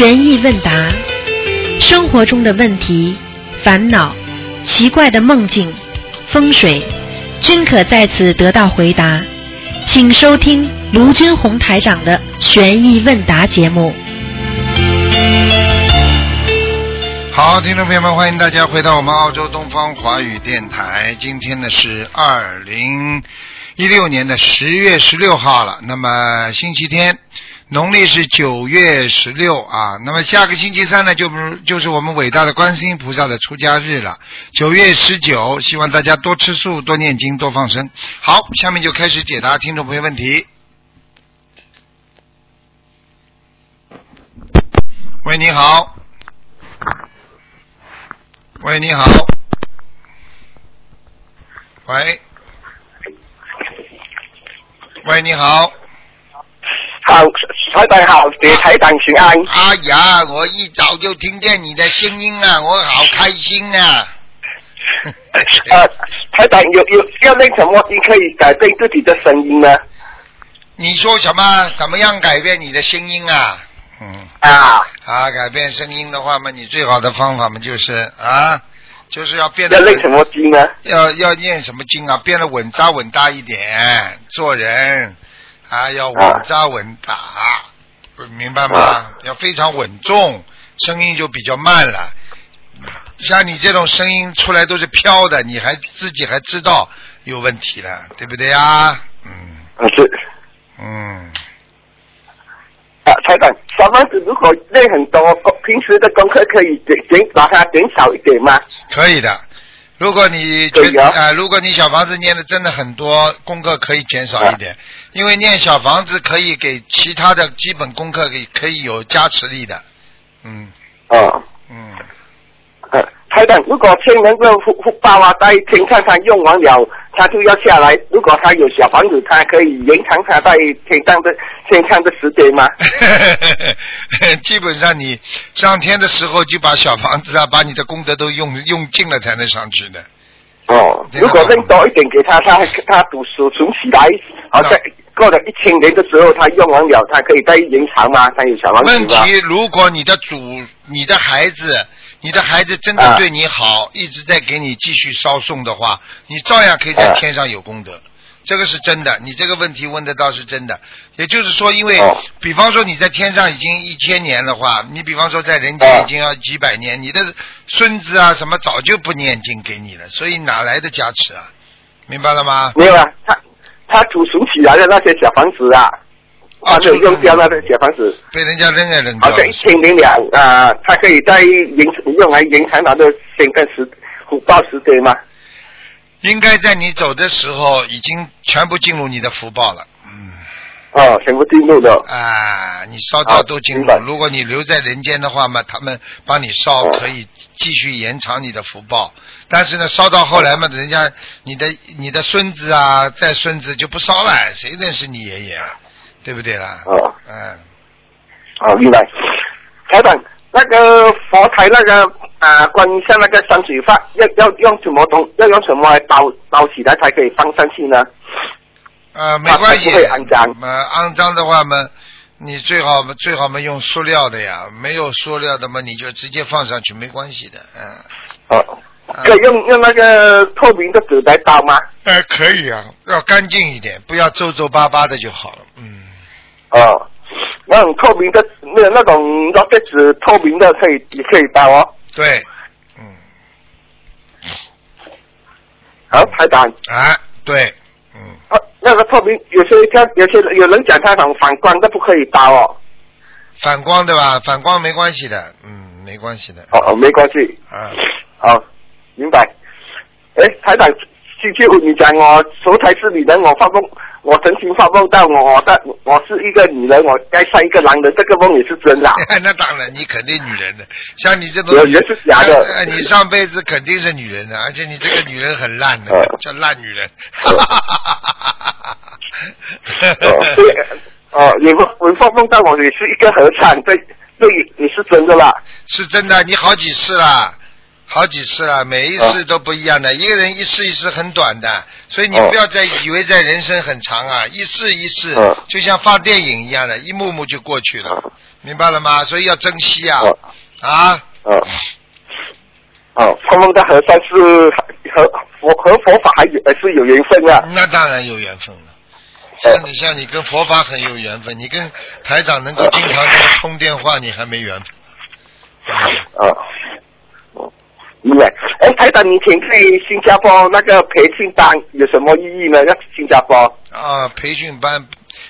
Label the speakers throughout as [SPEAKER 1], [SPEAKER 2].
[SPEAKER 1] 悬疑问答，生活中的问题、烦恼、奇怪的梦境、风水，均可在此得到回答。请收听卢军红台长的悬疑问答节目。
[SPEAKER 2] 好，听众朋友们，欢迎大家回到我们澳洲东方华语电台。今天呢是二零一六年的十月十六号了，那么星期天，农历是九月十六啊。那么下个星期三呢，就不就是我们伟大的观世音菩萨的出家日了。九月十九，希望大家多吃素、多念经、多放生。好，下面就开始解答听众朋友问题。喂，你好。喂，你好。喂，喂，你好。
[SPEAKER 3] 好，台长好，给台长请安。
[SPEAKER 2] 哎呀，我一早就听见你的声音啊，我好开心啊！
[SPEAKER 3] 呃，台长有有要练什么经可以改变自己的声音呢？
[SPEAKER 2] 你说什么？怎么样改变你的声音啊？嗯，
[SPEAKER 3] 啊，
[SPEAKER 2] 啊，改变声音的话嘛，你最好的方法嘛就是啊，就是要变得
[SPEAKER 3] 要练什么经呢？
[SPEAKER 2] 要要念什么经啊？变得稳扎稳打一点，做人啊要稳扎稳打，明白吗？
[SPEAKER 3] 啊
[SPEAKER 2] 要非常稳重，声音就比较慢了。像你这种声音出来都是飘的，你还自己还知道有问题了，对不对呀？嗯
[SPEAKER 3] 啊是
[SPEAKER 2] 嗯，
[SPEAKER 3] 啊，台长，小房子如果累很多，平时的功课可以减减把它减少一点吗？
[SPEAKER 2] 可以的。如果你觉
[SPEAKER 3] 对呀。
[SPEAKER 2] 啊、如果你小房子念的真的很多，功课可以减少一点，因为念小房子可以给其他的基本功课给可以有加持力的。嗯。
[SPEAKER 3] 哦，
[SPEAKER 2] 嗯，
[SPEAKER 3] 呃，台长，如果天人这福福报啊，在天看看用完了，他就要下来。如果他有小房子，他可以延长他在天上的天上的时间吗？
[SPEAKER 2] 基本上你上天的时候就把小房子啊，把你的功德都用用尽了才能上去的。
[SPEAKER 3] 哦，如果扔多一点给他，他他读书存起来，好像过了一千年的时候，他用完了，他可以再延长吗？他有小房子？
[SPEAKER 2] 问题，如果你的主、你的孩子、你的孩子真的
[SPEAKER 3] 啊
[SPEAKER 2] 对你好，一直在给你继续烧送的话，你照样可以在
[SPEAKER 3] 啊
[SPEAKER 2] 天上有功德。这个是真的，你这个问题问的倒是真的。也就是说，因为、
[SPEAKER 3] 哦
[SPEAKER 2] 比方说你在天上已经一千年的话，你比方说在人
[SPEAKER 3] 啊
[SPEAKER 2] 间已经要几百年，你的孙子啊什么早就不念经给你了，所以哪来的加持啊？明白了吗？
[SPEAKER 3] 没有啊，他他储存起来的那些小房子啊，
[SPEAKER 2] 啊
[SPEAKER 3] 就用掉那个小房子，
[SPEAKER 2] 被人家扔也扔掉
[SPEAKER 3] 好像一。千零两啊，他可以在延用来延长他的现在时福报时间吗？
[SPEAKER 2] 应该在你走的时候已经全部进入你的福报了。嗯。
[SPEAKER 3] 哦，全部进入的。
[SPEAKER 2] 啊，你烧掉都进入。如果你留在人间的话嘛，他们帮你烧，
[SPEAKER 3] 哦
[SPEAKER 2] 可以继续延长你的福报。但是呢，烧到后来嘛，人家你的你的孙子啊，再孙子就不烧了，谁认识你爷爷啊？对不对啦？
[SPEAKER 3] 哦
[SPEAKER 2] 嗯，
[SPEAKER 3] 好，明白。台长，那个佛台那个啊，关于像那个山水画，要要用什么东，要用什么来包包起来才可以放上去呢？
[SPEAKER 2] 呃，没关系。
[SPEAKER 3] 它不会肮脏
[SPEAKER 2] 呃，肮脏的话嘛，你最好最好嘛用塑料的呀，没有塑料的嘛，你就直接放上去，没关系的。嗯。
[SPEAKER 3] 哦，可以用用那个透明的纸来包吗？
[SPEAKER 2] 呃，可以啊，要干净一点，不要皱皱巴巴的就好了。嗯，
[SPEAKER 3] 哦，那种透明的，那那种那个纸透明的可以也可以包哦。
[SPEAKER 2] 对，嗯，
[SPEAKER 3] 好，排长，
[SPEAKER 2] 啊，对，嗯，
[SPEAKER 3] 啊，那个透明有些像有些有人讲他种反光的不可以包哦。
[SPEAKER 2] 反光对吧？反光没关系的，嗯，没关系的。
[SPEAKER 3] 哦哦，没关系。
[SPEAKER 2] 啊，
[SPEAKER 3] 好，明白。哎，台长，星期五你讲我手台是你的，我发梦，我曾经发梦到我的我是一个女人，我该上一个男人，这个梦也是真的啊。
[SPEAKER 2] 那当然，你肯定女人的，像你这种女，
[SPEAKER 3] 是假的
[SPEAKER 2] 呃你上辈子肯定是女人的，而且你这个女人很烂的，
[SPEAKER 3] 呃
[SPEAKER 2] 叫烂女人。
[SPEAKER 3] 哦，对，哦，你梦我发梦到我也是一个和尚，这这也也是真的啦。
[SPEAKER 2] 是真的，你好几次啦，好几次了，每一次都不一样的。一个人一世一世很短的，所以你
[SPEAKER 3] 哦
[SPEAKER 2] 不要再以为在人生很长啊，一世一世
[SPEAKER 3] 嗯
[SPEAKER 2] 就像放电影一样的，一幕幕就过去了，明白了吗？所以要珍惜啊
[SPEAKER 3] 啊
[SPEAKER 2] 啊！
[SPEAKER 3] 哦哦，他们的和尚是和佛和佛法还是有缘分啊。
[SPEAKER 2] 那当然有缘分了。像你像你跟佛法很有缘分，你跟台长能够经常通电话，你还没缘分。
[SPEAKER 3] 啊，哦，明白。哎，台长，你以前在新加坡那个培训班有什么意义呢？要新加坡
[SPEAKER 2] 啊，培训班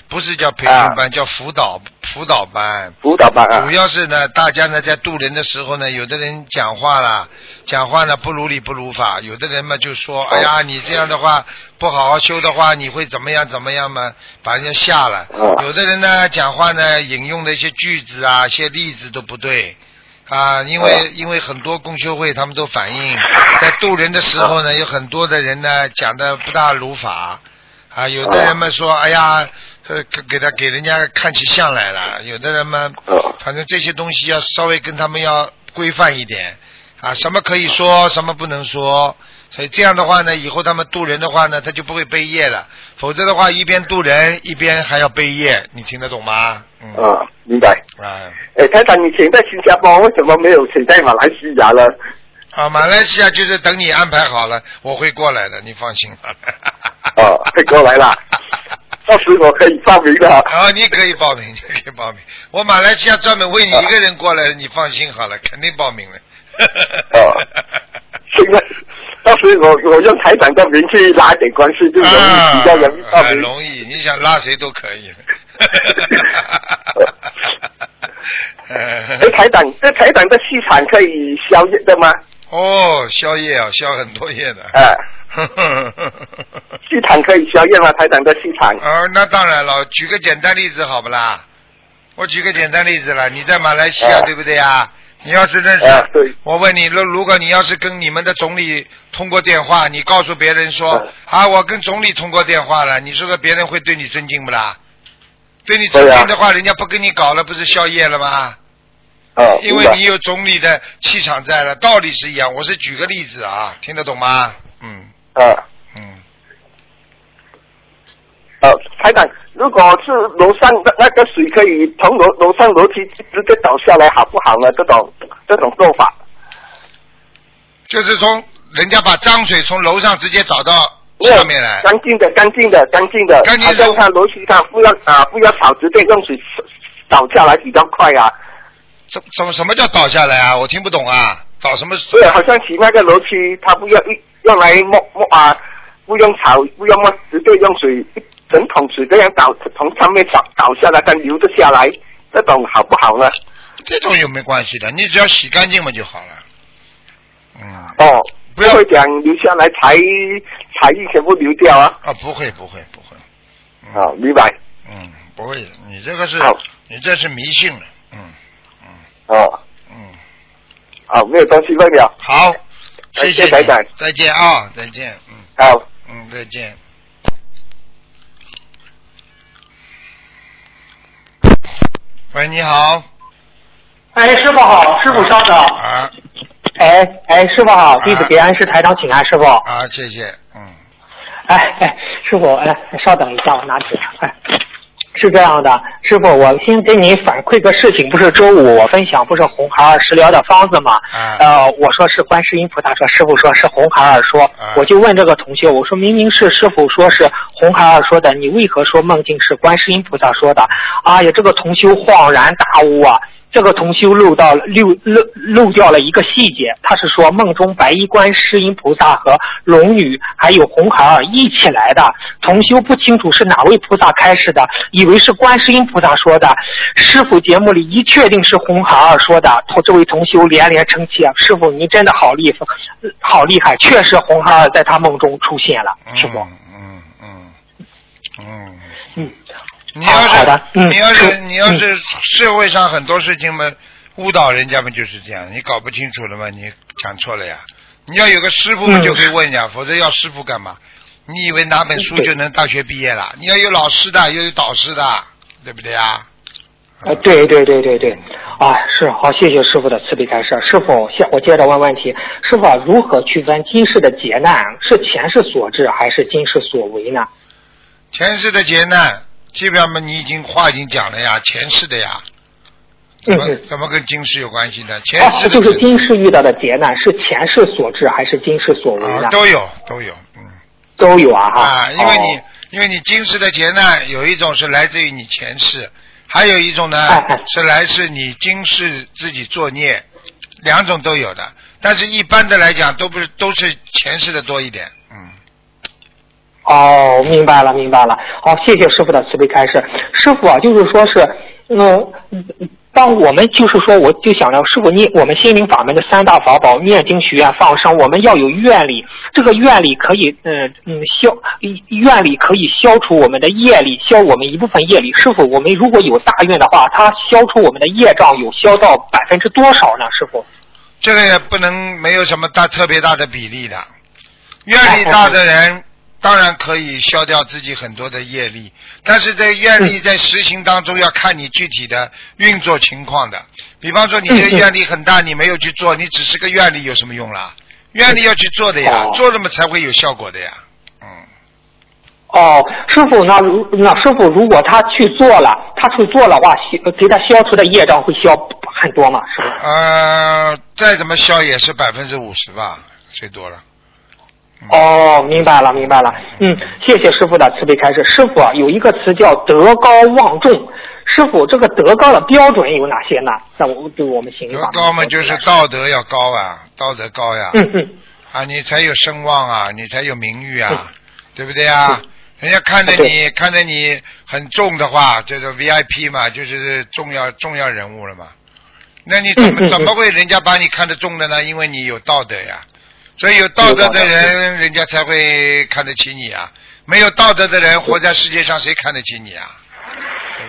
[SPEAKER 2] 不是叫培训班，叫辅导辅导班。
[SPEAKER 3] 辅导班啊
[SPEAKER 2] 主？要是呢，大家呢在渡人的时候呢，有的人讲话啦，讲话呢不如理不如法，有的人嘛就说，哎呀，你这样的话不好好修的话，你会怎么样怎么样嘛，把人家吓了。
[SPEAKER 3] 嗯
[SPEAKER 2] 有的人呢讲话呢引用的一些句子啊，一些例子都不对。啊，因为
[SPEAKER 3] 嗯
[SPEAKER 2] 因为很多共修会他们都反映，在渡人的时候呢，有很多的人呢讲的不大如法，啊，有的人们说，哎呀，呃，给给他给人家看起相来了，有的人们
[SPEAKER 3] 哦
[SPEAKER 2] 反正这些东西要稍微跟他们要规范一点啊，什么可以说，什么不能说。所以这样的话呢，以后他们渡人的话呢，他就不会背业了。否则的话，一边渡人，一边还要背业，你听得懂吗？嗯。
[SPEAKER 3] 啊，明白。
[SPEAKER 2] 啊
[SPEAKER 3] 哎，台长，你以前在新加坡，为什么没有请在马来西亚呢？
[SPEAKER 2] 啊，马来西亚就是等你安排好了，我会过来的，你放心吧。
[SPEAKER 3] 哦，会过来啦。到时我可以报名的。
[SPEAKER 2] 啊，你可以报名，你可以报名。我马来西亚专门为你一个人过来，你放心好了，肯定报名了。
[SPEAKER 3] 哦现在，到时我我用台长的名去拉一点关系，就容易比较容易报
[SPEAKER 2] 啊，
[SPEAKER 3] 名。
[SPEAKER 2] 容易，你想拉谁都可以。
[SPEAKER 3] 哎，台长，这台长的气场可以消业的吗？
[SPEAKER 2] 哦，宵夜啊，宵很多夜的。
[SPEAKER 3] 啊，气场可以消业吗？台长的气场。
[SPEAKER 2] 啊，那当然了，举个简单例子好不啦？我举个简单例子了，你在马来西亚、
[SPEAKER 3] 啊
[SPEAKER 2] 对不对呀？你要是认识，
[SPEAKER 3] 啊对
[SPEAKER 2] 我问你，如如果你要是跟你们的总理通过电话，你告诉别人说、
[SPEAKER 3] 啊
[SPEAKER 2] 啊，我跟总理通过电话了，你说说别人会对你尊敬不啦？对你尊敬的话，人家不跟你搞了，不是宵夜了吗？
[SPEAKER 3] 哦，
[SPEAKER 2] 因为你有总理的气场在了，道理是一样。我是举个例子啊，听得懂吗？嗯
[SPEAKER 3] 啊。
[SPEAKER 2] 嗯。
[SPEAKER 3] 呃，台长，如果是楼上的那个水可以从楼楼上楼梯直接倒下来，好不好呢？这种这种做法，
[SPEAKER 2] 就是从人家把脏水从楼上直接倒到下面来。
[SPEAKER 3] 干净的，干净的，干净的，
[SPEAKER 2] 干净的
[SPEAKER 3] 他楼梯上不要啊，不要吵，直接用水倒下来比较快啊。
[SPEAKER 2] 什什么什么叫倒下来啊？我听不懂啊！倒什么水
[SPEAKER 3] 对，好像洗那个楼梯，他不要一用来摸摸啊，不用炒，不用摸，直接用水一整桶水这样倒，从上面倒倒下来，它流得下来，这种好不好呢？
[SPEAKER 2] 这种有没关系的，你只要洗干净嘛就好了。嗯。
[SPEAKER 3] 哦，
[SPEAKER 2] 不要
[SPEAKER 3] 会讲留下来财财运全部流掉啊。
[SPEAKER 2] 啊，不会不会不会。嗯、
[SPEAKER 3] 好，明白。
[SPEAKER 2] 嗯，不会的，你这个是你这是迷信了。嗯嗯
[SPEAKER 3] 哦，
[SPEAKER 2] 嗯，
[SPEAKER 3] 好，没有东西问了。
[SPEAKER 2] 好，谢
[SPEAKER 3] 谢台长
[SPEAKER 2] 再见啊，再见。嗯
[SPEAKER 3] 好。
[SPEAKER 2] 嗯，再见。喂，你好。
[SPEAKER 4] 哎，师傅好，师傅稍等。
[SPEAKER 2] 啊
[SPEAKER 4] 哎哎，师傅好，弟子给安师台长请安，师傅。
[SPEAKER 2] 啊，谢谢。嗯
[SPEAKER 4] 哎哎，师傅，哎，稍等一下，我拿纸。哎，是这样的，师傅，我先给你反馈个事情，不是周五我分享不是红孩儿食疗的方子吗？
[SPEAKER 2] 啊
[SPEAKER 4] 呃，我说是观世音菩萨说，师傅说是红孩儿说，
[SPEAKER 2] 啊
[SPEAKER 4] 我就问这个同学，我说明明是师傅说是红孩儿说的，你为何说梦境是观世音菩萨说的？哎呀，这个同修恍然大悟啊！这个同修漏到了漏漏漏掉了一个细节，他是说梦中白衣观世音菩萨和龙女还有红孩儿一起来的。同修不清楚是哪位菩萨开始的，以为是观世音菩萨说的。师傅节目里一确定是红孩儿说的，同这位同修连连称奇啊！师傅您真的好厉害，好厉害，确实红孩儿在他梦中出现了，师傅。
[SPEAKER 2] 嗯嗯嗯
[SPEAKER 4] 嗯，
[SPEAKER 2] 你要是你要是
[SPEAKER 4] 是
[SPEAKER 2] 你要是社会上很多事情嘛，误导人家嘛就是这样，你搞不清楚了嘛，你讲错了呀。你要有个师傅就可以问呀，否则要师傅干嘛？你以为拿本书就能大学毕业了？你要有老师的，要有导师的，对不对呀？
[SPEAKER 4] 呃，对对对对对，啊，是好，谢谢师傅的慈悲开示。师傅，下我接着问问题，师傅啊如何区分今世的劫难是前世所致还是今世所为呢？
[SPEAKER 2] 前世的劫难，基本上嘛，你已经话已经讲了呀，前世的呀，怎么、怎么跟今世有关系呢？前
[SPEAKER 4] 哦，
[SPEAKER 2] 世的
[SPEAKER 4] 就是今世遇到的劫难是前世所致还是今世所为呢？
[SPEAKER 2] 啊都有都有，嗯
[SPEAKER 4] 都有啊哈。
[SPEAKER 2] 啊，因为你、
[SPEAKER 4] 哦
[SPEAKER 2] 因为你今世的劫难有一种是来自于你前世，还有一种呢是来自你今世自己作孽，两种都有的。但是一般的来讲，都不是都是前世的多一点，嗯。
[SPEAKER 4] 哦，明白了，明白了。好，谢谢师傅的慈悲开示。师傅啊，就是说是，嗯，当我们就是说，我就想着师傅念我们心灵法门的三大法宝，念经、许愿、放生，我们要有愿力。这个愿力可以，嗯嗯消，愿力可以消除我们的业力，消我们一部分业力。师傅，我们如果有大愿的话，它消除我们的业障有消到百分之多少呢？师傅？
[SPEAKER 2] 这个也不能没有什么大特别大的比例的。愿力大的人当然可以消掉自己很多的业力，但是这个愿力在实行当中要看你具体的运作情况的。比方说你这个愿力很大，你没有去做，你只是个愿力有什么用啦？愿力要去做的呀
[SPEAKER 4] 哦，
[SPEAKER 2] 做了嘛才会有效果的呀。嗯，
[SPEAKER 4] 哦，师傅，那如那师傅，如果他去做了，他去做的话，消给他消除的业障会消很多吗？是吧？
[SPEAKER 2] 呃，再怎么消也是百分之五十吧，最多了。
[SPEAKER 4] 哦，明白了，明白了。嗯，谢谢师傅的慈悲开示。师傅啊，有一个词叫德高望重。师傅，这个德高的标准有哪些呢？在我对我们心里
[SPEAKER 2] 德高嘛，就是道德要高啊，道德高呀。
[SPEAKER 4] 嗯嗯，
[SPEAKER 2] 啊，你才有声望啊，你才有名誉啊，对不对啊？人家看着你
[SPEAKER 4] 对
[SPEAKER 2] 看着你很重的话，就是 VIP 嘛，就是重要重要人物了嘛。那你怎么怎么会人家把你看得重的呢？因为你有道德呀，所以有道德的人，人家才会看得起你啊。没有道德的人，活在世界上谁看得起你啊？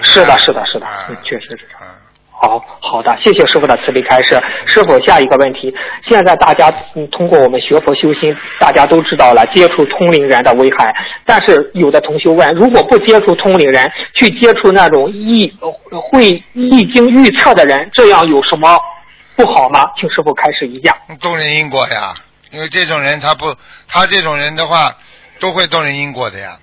[SPEAKER 4] 是的，是的，是的确实是。
[SPEAKER 2] 啊
[SPEAKER 4] 好好的，谢谢师傅的慈悲开示。师傅，下一个问题，现在大家嗯通过我们学佛修心，大家都知道了接触通灵人的危害。但是有的同学问，如果不接触通灵人，去接触那种易呃会易经预测的人，这样有什么不好吗？请师傅开示一下。
[SPEAKER 2] 动人因果呀，因为这种人他不，他这种人的话都会动人因果的呀。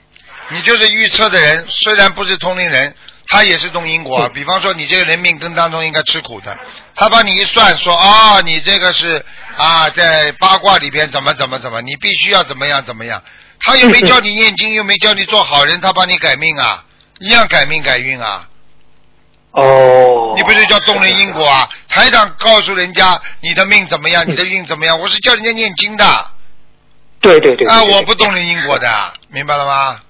[SPEAKER 2] 你就是预测的人，虽然不是通灵人，他也是动因果。比方说你这个人命根当中应该吃苦的，他帮你一算说啊、你这个是啊在八卦里边怎么怎么怎么，你必须要怎么样怎么样。他又没 教你念经，又没教你做好人，他帮你改命啊，一样改命改运啊。
[SPEAKER 4] 哦
[SPEAKER 2] 你不是叫动人因果啊？台长告诉人家你的命怎么样，你的运怎么样，我是叫人家念经的。
[SPEAKER 4] 对对对
[SPEAKER 2] 啊，
[SPEAKER 4] 对对
[SPEAKER 2] 我不动人因果的，明白了吗？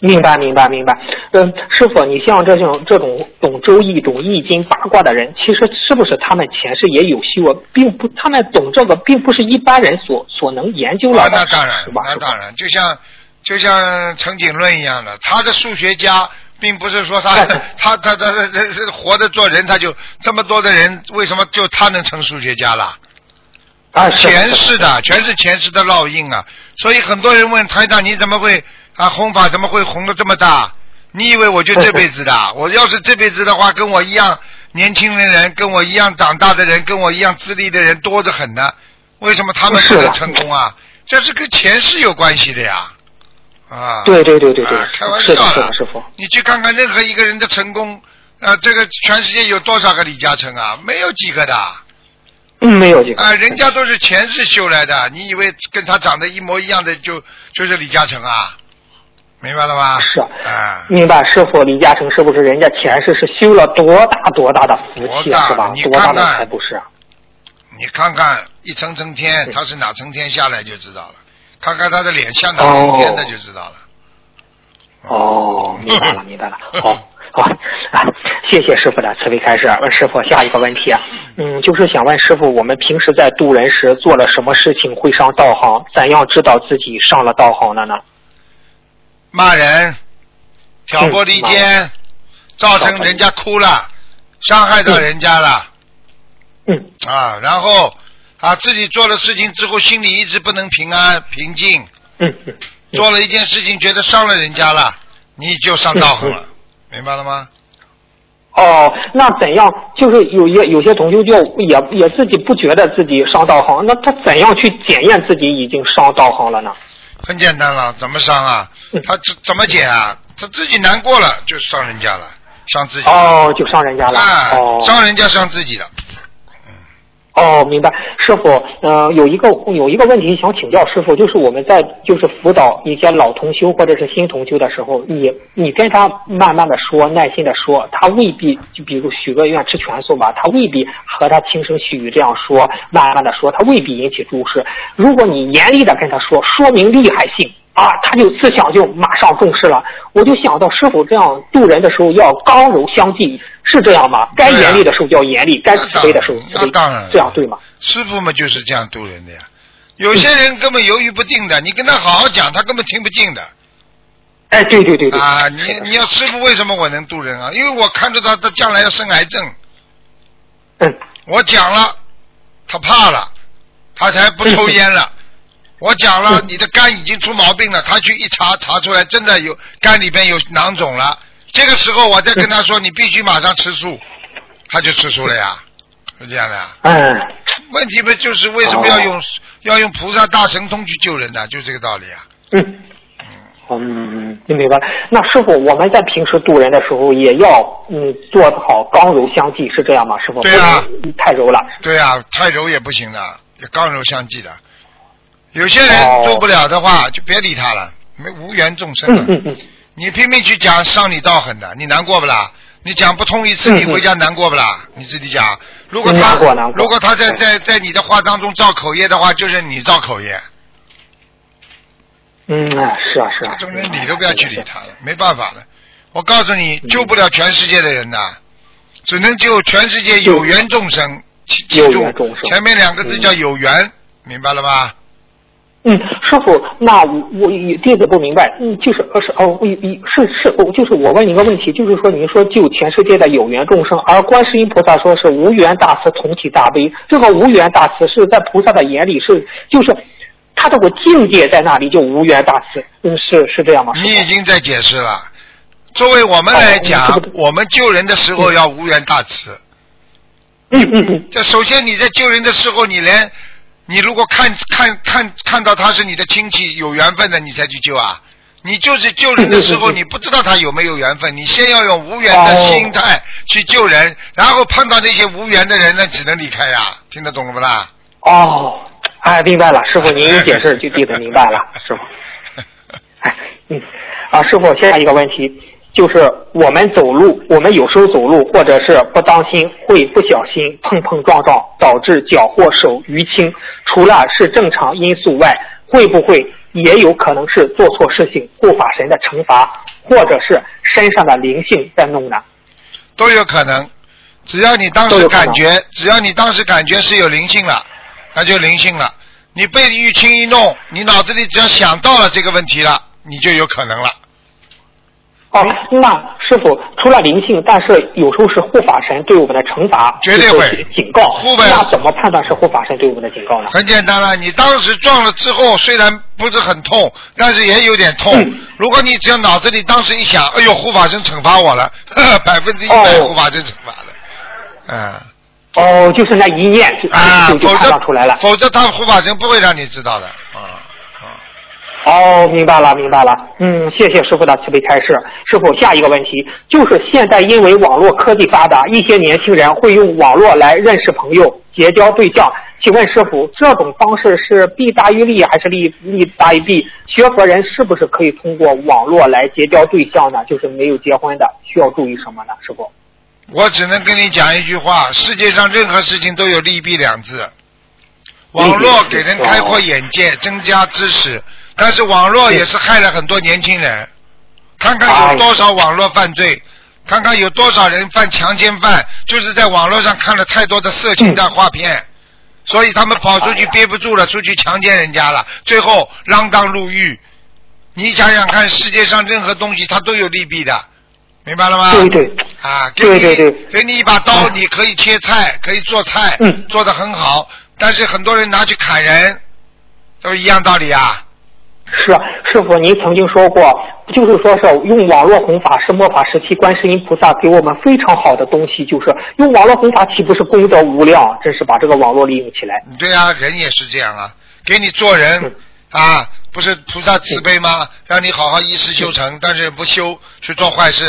[SPEAKER 4] 明白，明白，明白。嗯，师傅，你像这种这种懂周易、懂易经、八卦的人，其实是不是他们前世也有修啊？并不，他们懂这个，并不是一般人所所能研究的。
[SPEAKER 2] 那当然？，那当然，就像就像陈景润一样的，他的数学家，并不是说他 他他他他他活着做人，他就这么多的人，为什么就他能成数学家了？
[SPEAKER 4] 啊，
[SPEAKER 2] 前世的，全是前世的烙印啊！所以很多人问台长，你怎么会啊弘法怎么会红的这么大？你以为我就这辈子的？我要是这辈子的话，跟我一样年轻的人，跟我一样长大的人，跟我一样资历的人多着很呢。为什么他们不能成功啊？这是跟前世有关系的呀！啊，
[SPEAKER 4] 对对对对对
[SPEAKER 2] 啊开玩笑
[SPEAKER 4] 是的师傅
[SPEAKER 2] 你去看看任何一个人的成功，啊，这个全世界有多少个李嘉诚啊？没有几个的。
[SPEAKER 4] 嗯，没有几个。
[SPEAKER 2] 啊，人家都是前世修来的，你以为跟他长得一模一样的就就是李嘉诚啊？明白了吧？
[SPEAKER 4] 是
[SPEAKER 2] 啊，
[SPEAKER 4] 明白，师傅，李嘉诚是不是人家前世是修了多大多大的福气啊，是吧？
[SPEAKER 2] 你
[SPEAKER 4] 多大的
[SPEAKER 2] 看看
[SPEAKER 4] 财布施啊？
[SPEAKER 2] 你看看一层层天，他是哪层天下来就知道了。看看他的脸像哪一天的就知道了。
[SPEAKER 4] 哦，明白了，明白了。好，好啊，谢谢师傅的慈悲开示。问师傅下一个问题啊，嗯，就是想问师傅，我们平时在渡人时做了什么事情会上道行？怎样知道自己上了道行了呢？
[SPEAKER 2] 骂人、挑拨离间，造成人家哭了，伤害到人家了
[SPEAKER 4] 嗯
[SPEAKER 2] 啊，然后啊自己做了事情之后，心里一直不能平安平静，
[SPEAKER 4] 嗯嗯，
[SPEAKER 2] 做了一件事情觉得伤了人家了，你就上道行了，明白了吗？
[SPEAKER 4] 哦，那怎样？就是有些有些同修就也也自己不觉得自己上道行，那他怎样去检验自己已经上道行了呢？
[SPEAKER 2] 很简单了，怎么伤啊？
[SPEAKER 4] 嗯
[SPEAKER 2] 他怎怎么解啊？他自己难过了就伤人家了，伤自己。
[SPEAKER 4] 哦，就伤人家了。
[SPEAKER 2] 啊，
[SPEAKER 4] 哦，
[SPEAKER 2] 伤人家伤自己的。
[SPEAKER 4] 哦，明白，师傅，呃，有一个有一个问题想请教师傅，就是我们在就是辅导一些老同修或者是新同修的时候，你你跟他慢慢的说，耐心的说，他未必就比如许个愿吃全素吧，他未必和他轻声细语这样说，慢慢的说，他未必引起注视。如果你严厉的跟他说，说明厉害性。啊，他就思想就马上重视了。我就想到师傅这样度人的时候要刚柔相济，是这样吗？该严厉的时候要严厉，该慈悲的时候慈悲
[SPEAKER 2] 那当然，
[SPEAKER 4] 这样对吗？
[SPEAKER 2] 师傅嘛就是这样度人的呀。有些人根本犹豫不定的，你跟他好好讲，他根本听不进的。
[SPEAKER 4] 哎，对对对对。
[SPEAKER 2] 啊，你你要师傅为什么我能渡人啊？因为我看着他，他将来要生癌症，
[SPEAKER 4] 嗯，
[SPEAKER 2] 我讲了，他怕了，他才不抽烟了。我讲了，你的肝已经出毛病了，他去一查，查出来真的有肝里边有囊肿了。这个时候我再跟他说，你必须马上吃素，他就吃素了呀，是这样的呀。
[SPEAKER 4] 嗯，
[SPEAKER 2] 问题不就是为什么要用、要用菩萨大神通去救人呢？就这个道理啊。
[SPEAKER 4] 嗯，嗯，你明白了。那师傅，我们在平时渡人的时候，也要嗯做好刚柔相济，是这样吗？师傅，
[SPEAKER 2] 对啊
[SPEAKER 4] 不能太柔了。
[SPEAKER 2] 对啊，太柔也不行的，要刚柔相济的。有些人
[SPEAKER 4] 哦
[SPEAKER 2] 做不了的话，就别理他了，没无缘众生了。你拼命去讲伤你道狠的，你难过不啦？你讲不通一次，你回家难过不啦？你自己讲。如果他如果他在在在你的话当中造口业的话，就是你造口业。
[SPEAKER 4] 嗯，啊是啊是啊。
[SPEAKER 2] 这种人理都不要去理他了，没办法了。我告诉你，救不了全世界的人呐，只能救全世界有缘众生。记记住前面两个字叫有缘，明白了吧？
[SPEAKER 4] 嗯，师傅，那我我弟子不明白，嗯，就是呃是哦，我一是是，哦就是我问你一个问题，就是说您说救全世界的有缘众生，而观世音菩萨说是无缘大慈，同体大悲，这个无缘大慈是在菩萨的眼里是就是他这个境界在那里就无缘大慈，嗯，是是这样吗？
[SPEAKER 2] 你已经在解释了。作为我们来讲，
[SPEAKER 4] 哦
[SPEAKER 2] 我们救人的时候要无缘大慈。
[SPEAKER 4] 嗯嗯嗯，
[SPEAKER 2] 这首先你在救人的时候，你连你如果看看看看到他是你的亲戚有缘分的，你才去救啊。你就是救人的时候，你不知道他有没有缘分，你先要用无缘的心态去救人，然后碰到那些无缘的人，那只能离开呀。听得懂了不啦？
[SPEAKER 4] 哦，哎，明白了，师傅您一解释就记得明白了，师傅。哎，嗯，啊，师傅，下一个问题就是我们走路，我们有时候走路或者是不当心，会不小心碰碰撞撞，导致脚或手淤青。除了是正常因素外，会不会也有可能是做错事情，护法神的惩罚，或者是身上的灵性在弄呢？
[SPEAKER 2] 都有可能。只要你当时感觉，只要你当时感觉是有灵性了，那就灵性了。你被淤青一弄，你脑子里只要想到了这个问题了，你就有可能了。
[SPEAKER 4] 哦，那师傅除了灵性，但是有时候是护法神对我们的惩罚，
[SPEAKER 2] 绝对会
[SPEAKER 4] 警告。
[SPEAKER 2] 护法
[SPEAKER 4] 那怎么判断是护法神对我们的警告呢？
[SPEAKER 2] 很简单了，你当时撞了之后，虽然不是很痛，但是也有点痛。
[SPEAKER 4] 嗯
[SPEAKER 2] 如果你只要脑子里当时一想，哎呦，护法神惩罚我了，百分之一百
[SPEAKER 4] 哦
[SPEAKER 2] 护法神惩罚了。嗯
[SPEAKER 4] 哦，就是那一念就、
[SPEAKER 2] 啊，
[SPEAKER 4] 就就
[SPEAKER 2] 否
[SPEAKER 4] 判断出来了
[SPEAKER 2] 则。否则他护法神不会让你知道的。啊啊，
[SPEAKER 4] 哦，明白了，明白了。嗯，谢谢师傅的慈悲开示。师傅，下一个问题就是现在因为网络科技发达，一些年轻人会用网络来认识朋友、结交对象。请问师傅，这种方式是弊大于利还是利利大于弊？学佛人是不是可以通过网络来结交对象呢？就是没有结婚的，需要注意什么呢？师傅？
[SPEAKER 2] 我只能跟你讲一句话：世界上任何事情都有利弊两字。网络给人开阔眼界，增加知识，但是网络也是害了很多年轻人。看看有多少网络犯罪，看看有多少人犯强奸犯，就是在网络上看了太多的色情的画片，所以他们跑出去憋不住了，出去强奸人家了，最后锒铛入狱。你想想看，世界上任何东西它都有利弊的，明白了吗？
[SPEAKER 4] 对对，
[SPEAKER 2] 啊，给你
[SPEAKER 4] 对对对
[SPEAKER 2] 给你一把刀，
[SPEAKER 4] 嗯
[SPEAKER 2] 你可以切菜，可以做菜，
[SPEAKER 4] 嗯
[SPEAKER 2] 做的很好。但是很多人拿去砍人，都是一样道理啊。
[SPEAKER 4] 是师傅，您曾经说过，就是说是用网络弘法是末法时期观世音菩萨给我们非常好的东西，就是用网络弘法岂不是功德无量？真是把这个网络利用起来。
[SPEAKER 2] 对啊，人也是这样啊，给你做人
[SPEAKER 4] 是
[SPEAKER 2] 啊，不是菩萨慈悲吗？让你好好一世修成，但是不修去做坏事，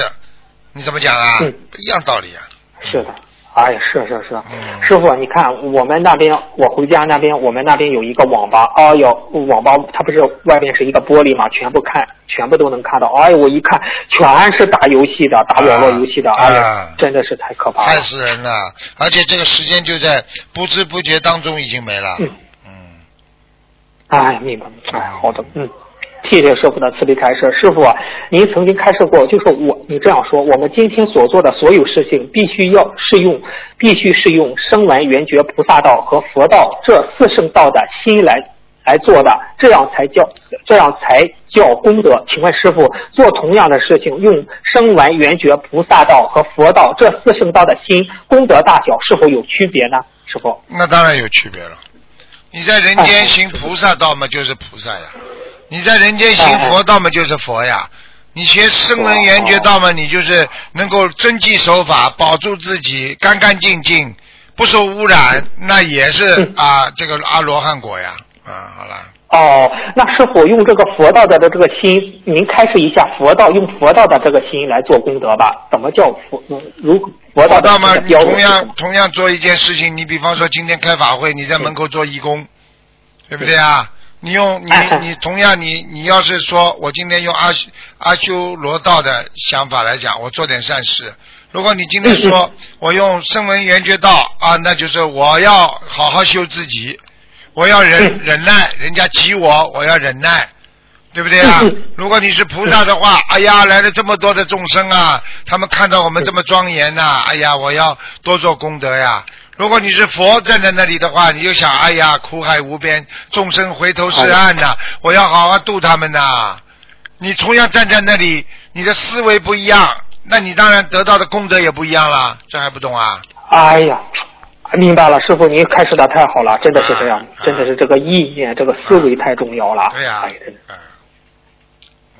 [SPEAKER 2] 你怎么讲啊？
[SPEAKER 4] 嗯
[SPEAKER 2] 一样道理啊。
[SPEAKER 4] 是的，哎呀，是是是，
[SPEAKER 2] 嗯
[SPEAKER 4] 师傅，你看我们那边，我回家那边，我们那边有一个网吧，哎呦，网吧它不是外面是一个玻璃嘛，全部看，全部都能看到，哎呦，我一看全是打游戏的，打网络游戏的，
[SPEAKER 2] 啊
[SPEAKER 4] 哎呀
[SPEAKER 2] 啊，
[SPEAKER 4] 真的是太可怕
[SPEAKER 2] 害
[SPEAKER 4] 了。
[SPEAKER 2] 死人了！而且这个时间就在不知不觉当中已经没了。
[SPEAKER 4] 嗯
[SPEAKER 2] 嗯
[SPEAKER 4] 哎，明白，哎，好的，嗯。谢谢师傅的慈悲开示。师傅，您曾经开示过，就是我，你这样说，我们今天所做的所有事情，必须要是用，必须是用生完缘觉菩萨道和佛道这四圣道的心来来做的，这样才叫，这样才叫功德。请问师傅，做同样的事情，用生完缘觉菩萨道和佛道这四圣道的心，功德大小是否有区别呢？师傅？
[SPEAKER 2] 那当然有区别了。你在人间行菩萨道嘛，就是菩萨呀；你在人间行佛道嘛，就是佛呀。你学声闻缘觉道嘛，你就是能够遵纪守法，保住自己干干净净，不受污染，那也是
[SPEAKER 4] 嗯
[SPEAKER 2] 啊，这个阿罗汉果呀。啊，好了。
[SPEAKER 4] 哦，那是否用这个佛道的这个心，您开示一下佛道用佛道的这个心来做功德吧？怎么叫佛？嗯如佛道
[SPEAKER 2] 佛道嘛，你
[SPEAKER 4] 这个标准
[SPEAKER 2] 同？样同样做一件事情，你比方说今天开法会，你在门口做义工，对不对啊？你用你你同样你你要是说我今天用阿修阿修罗道的想法来讲，我做点善事。如果你今天说我用声闻缘觉道啊，那就是我要好好修自己，我要忍
[SPEAKER 4] 嗯
[SPEAKER 2] 忍耐，人家挤我，我要忍耐，对不对啊？如果你是菩萨的话，哎呀，来了这么多的众生啊，他们看到我们这么庄严呐、哎呀，我要多做功德呀。如果你是佛站在那里的话，你就想，哎呀，苦海无边，众生回头是岸呐、我要好好度他们呐、你同样站在那里，你的思维不一样，那你当然得到的功德也不一样了。这还不懂啊？
[SPEAKER 4] 哎呀，明白了，师傅您开始的太好了，真的是这样，真的是这个意念、这个思维太重要了。
[SPEAKER 2] 对呀、
[SPEAKER 4] 哎，真的。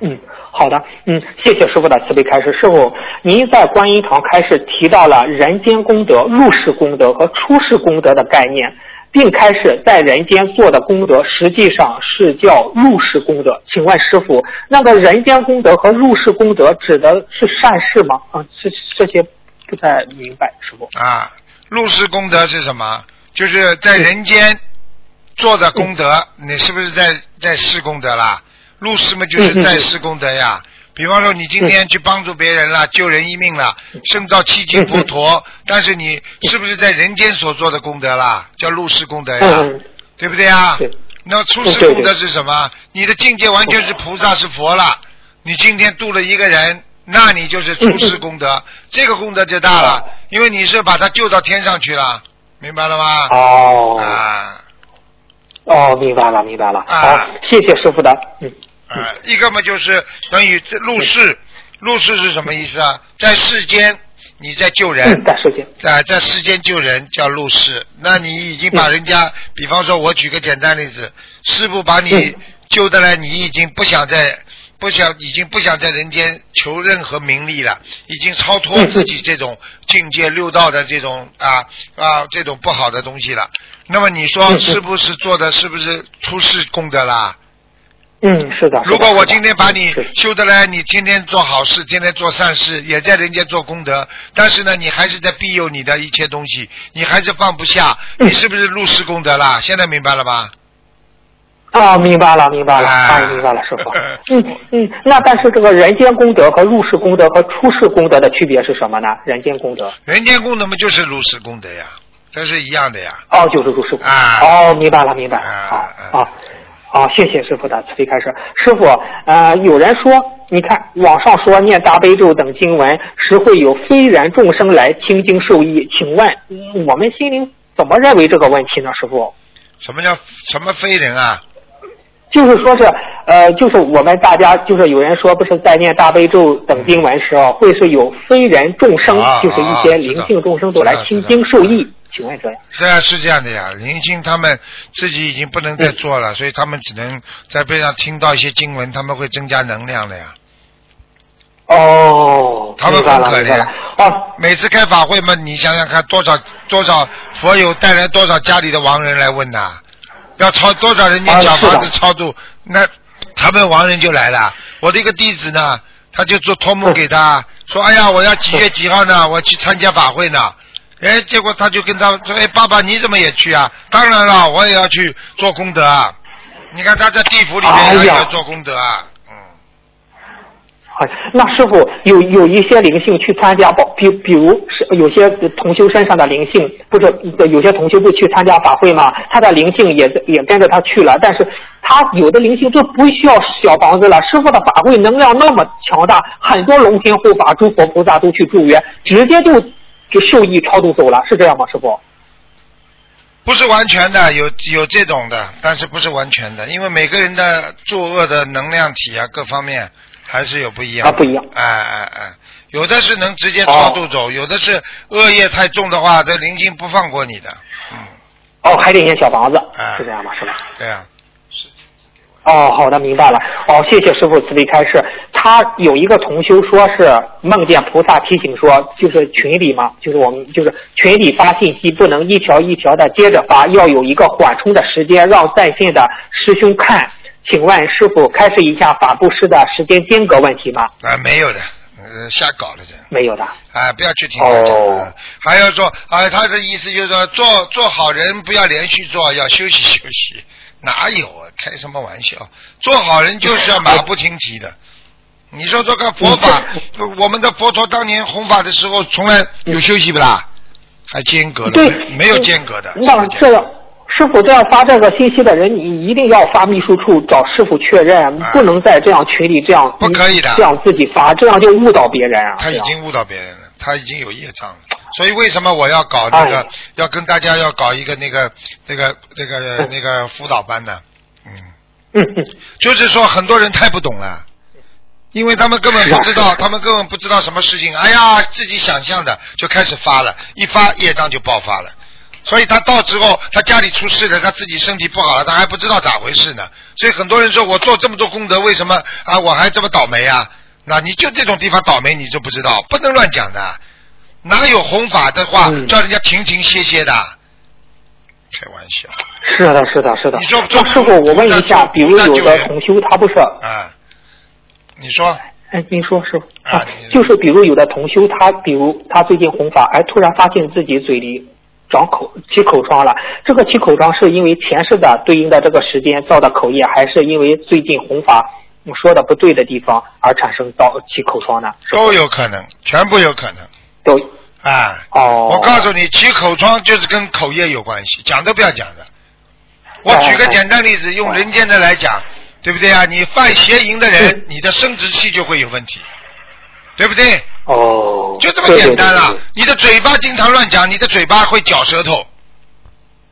[SPEAKER 2] 嗯
[SPEAKER 4] 嗯，好的，嗯，谢谢师傅的慈悲开示。师傅，您在观音堂开示提到了人间功德、入世功德和出世功德的概念，并开示在人间做的功德实际上是叫入世功德。请问师傅，那个人间功德和入世功德指的是善事吗？啊，这这些不太明白，师傅。
[SPEAKER 2] 啊，入世功德是什么？就是在人间做的功德，你是不是在在施功德啦？入世嘛，就是在世功德呀。比方说，你今天去帮助别人了，救人一命了，胜造七级佛陀，但是你是不是在人间所做的功德啦？叫入世功德呀，
[SPEAKER 4] 嗯，
[SPEAKER 2] 对不对呀
[SPEAKER 4] 对？
[SPEAKER 2] 那出世功德是什么？你的境界完全是菩萨是佛了。你今天度了一个人，那你就是出世功德，这个功德就大了，因为你是把他救到天上去了，明白了吗？
[SPEAKER 4] 哦，
[SPEAKER 2] 啊
[SPEAKER 4] 哦，明白了，明白了。
[SPEAKER 2] 啊
[SPEAKER 4] 好，谢谢师傅的，嗯。
[SPEAKER 2] 啊，一个嘛就是等于这入世，入世是什么意思啊？在世间你在救人
[SPEAKER 4] 嗯，，在世间。
[SPEAKER 2] 在在世间救人叫入世，那你已经把人家，比方说，我举个简单例子，师傅把你
[SPEAKER 4] 嗯
[SPEAKER 2] 救的来，你已经不想在不想，已经不想在人间求任何名利了，已经超脱自己这种境界六道的这种啊啊这种不好的东西了。那么你说是不是做的是不是出世功德啦？
[SPEAKER 4] 嗯，是的。
[SPEAKER 2] 如果我今天把你修的来，你天天做好事，天天做善事，也在人间做功德，但是呢，你还是在庇佑你的一切东西，你还是放不下，
[SPEAKER 4] 嗯
[SPEAKER 2] 你是不是入世功德啦？现在明白了吧？
[SPEAKER 4] 啊，明白了，明白了，
[SPEAKER 2] 啊
[SPEAKER 4] 哎，明白了，师傅。嗯嗯，那但是这个人间功德和入世功德和出世功德的区别是什么呢？人间功德
[SPEAKER 2] 人间功德嘛，就是入世功德呀，这是一样的呀。
[SPEAKER 4] 哦，就是入世功德。
[SPEAKER 2] 啊
[SPEAKER 4] 哦，明白了，明白好
[SPEAKER 2] 啊
[SPEAKER 4] 啊。好，谢谢师傅的慈悲开示。师傅，呃，有人说，你看网上说念大悲咒等经文时会有非人众生来听经受益，请问、嗯我们心灵怎么认为这个问题呢？师傅？
[SPEAKER 2] 什么叫什么非人啊？
[SPEAKER 4] 就是说是，呃，就是我们大家，就是有人说，不是在念大悲咒等经文时候，会是有非人众生，
[SPEAKER 2] 啊
[SPEAKER 4] 就是一些灵性众生都来听经受益。请问一下？
[SPEAKER 2] 对啊，是这样的呀。灵性他们自己已经不能再做了，所以他们只能在边上听到一些经文，他们会增加能量的呀。
[SPEAKER 4] 哦，
[SPEAKER 2] 他们很可怜。
[SPEAKER 4] 哦，
[SPEAKER 2] 每次开法会嘛，你想想看，多少多少佛友带来多少家里的亡人来问呐、要超多少人家
[SPEAKER 4] 啊
[SPEAKER 2] 小房子超度，那他们亡人就来了。我的一个弟子呢，他就做托梦给他，说：“哎呀，我要几月几号呢？我去参加法会呢。”哎，结果他就跟他说：“哎，爸爸你怎么也去啊？”当然了，我也要去做功德啊。你看他在地府里面
[SPEAKER 4] 哎
[SPEAKER 2] 也要做功德啊。嗯，
[SPEAKER 4] 好，那师傅有有一些灵性去参加，包比比如是有些同修身上的灵性，不是有些同修不去参加法会嘛？他的灵性也也跟着他去了，但是他有的灵性就不需要小房子了。师傅的法会能量那么强大，很多龙天护法、诸佛菩萨都去助缘，直接就就受益超度走了，是这样吗？师傅？
[SPEAKER 2] 不是完全的，有有这种的，但是不是完全的，因为每个人的作恶的能量体啊，各方面还是有不一样。
[SPEAKER 4] 啊不一样
[SPEAKER 2] 哎哎哎，有的是能直接超度走，有的是恶业太重的话，这灵性不放过你的。嗯，
[SPEAKER 4] 哦，还得念小房子，
[SPEAKER 2] 哎
[SPEAKER 4] 是这样吗？是吧？
[SPEAKER 2] 对啊，
[SPEAKER 4] 哦，好的，明白了。哦，谢谢师傅慈悲开示。他有一个同修说是梦见菩萨提醒说，就是群里嘛，就是我们就是群里发信息不能一条一条的接着发，要有一个缓冲的时间，让在线的师兄看。请问师傅开示一下法布施的时间间隔问题吗？
[SPEAKER 2] 啊没有的，呃，瞎搞的这。
[SPEAKER 4] 没有的。
[SPEAKER 2] 啊，不要去听他讲。
[SPEAKER 4] 哦
[SPEAKER 2] 啊还要说啊，他的意思就是说，做做好人不要连续做，要休息休息。哪有啊？开什么玩笑？做好人就是要马 不停蹄的。你说这个佛法，我们的佛陀当年弘法的时候，从来有休息不啦？还间隔了？
[SPEAKER 4] 对
[SPEAKER 2] 没没有间隔的。
[SPEAKER 4] 那这样，师傅这样发这个信息的人，你一定要发秘书处找师傅确认，
[SPEAKER 2] 啊
[SPEAKER 4] 不能在这样群里这样
[SPEAKER 2] 不可以的
[SPEAKER 4] 这样自己发，这样就误导别人啊。
[SPEAKER 2] 他已经误导别人了，他已经有业障了。所以为什么我要搞那个，
[SPEAKER 4] 哎
[SPEAKER 2] 要跟大家要搞一个那个那个那个那个辅导班呢？嗯。就是说很多人太不懂了，因为他们根本不知道，他们根本不知道什么事情，哎呀，自己想象的就开始发了，一发业障就爆发了。所以他到之后，他家里出事了，他自己身体不好了，他还不知道咋回事呢。所以很多人说我做这么多功德，为什么啊我还这么倒霉啊？那你就这种地方倒霉，你就不知道，不能乱讲的。哪有弘法的话
[SPEAKER 4] 嗯
[SPEAKER 2] 叫人家停停歇歇的？开玩笑
[SPEAKER 4] 是的，是的，是的。
[SPEAKER 2] 你说做
[SPEAKER 4] 师傅，我问一下，比如有的同修他不是，
[SPEAKER 2] 啊！你说
[SPEAKER 4] 哎，您说师傅
[SPEAKER 2] 啊
[SPEAKER 4] 啊，就是比如有的同修他，比如他最近弘法，哎，突然发现自己嘴里长口起口疮了，这个起口疮是因为前世的对应的这个时间造的口业，还是因为最近弘法嗯说的不对的地方而产生到起口疮呢？
[SPEAKER 2] 都有可能，全部有可能。
[SPEAKER 4] 都
[SPEAKER 2] 啊，
[SPEAKER 4] 哦，
[SPEAKER 2] 我告诉你，起口疮就是跟口业有关系，讲都不要讲的。我
[SPEAKER 4] 哦
[SPEAKER 2] 举个简单例子，用人间的来讲，对不对啊？你犯邪淫的人，你的生殖器就会有问题，对不对？
[SPEAKER 4] 哦，
[SPEAKER 2] 就这么简单了
[SPEAKER 4] 对对对。
[SPEAKER 2] 你的嘴巴经常乱讲，你的嘴巴会嚼舌头，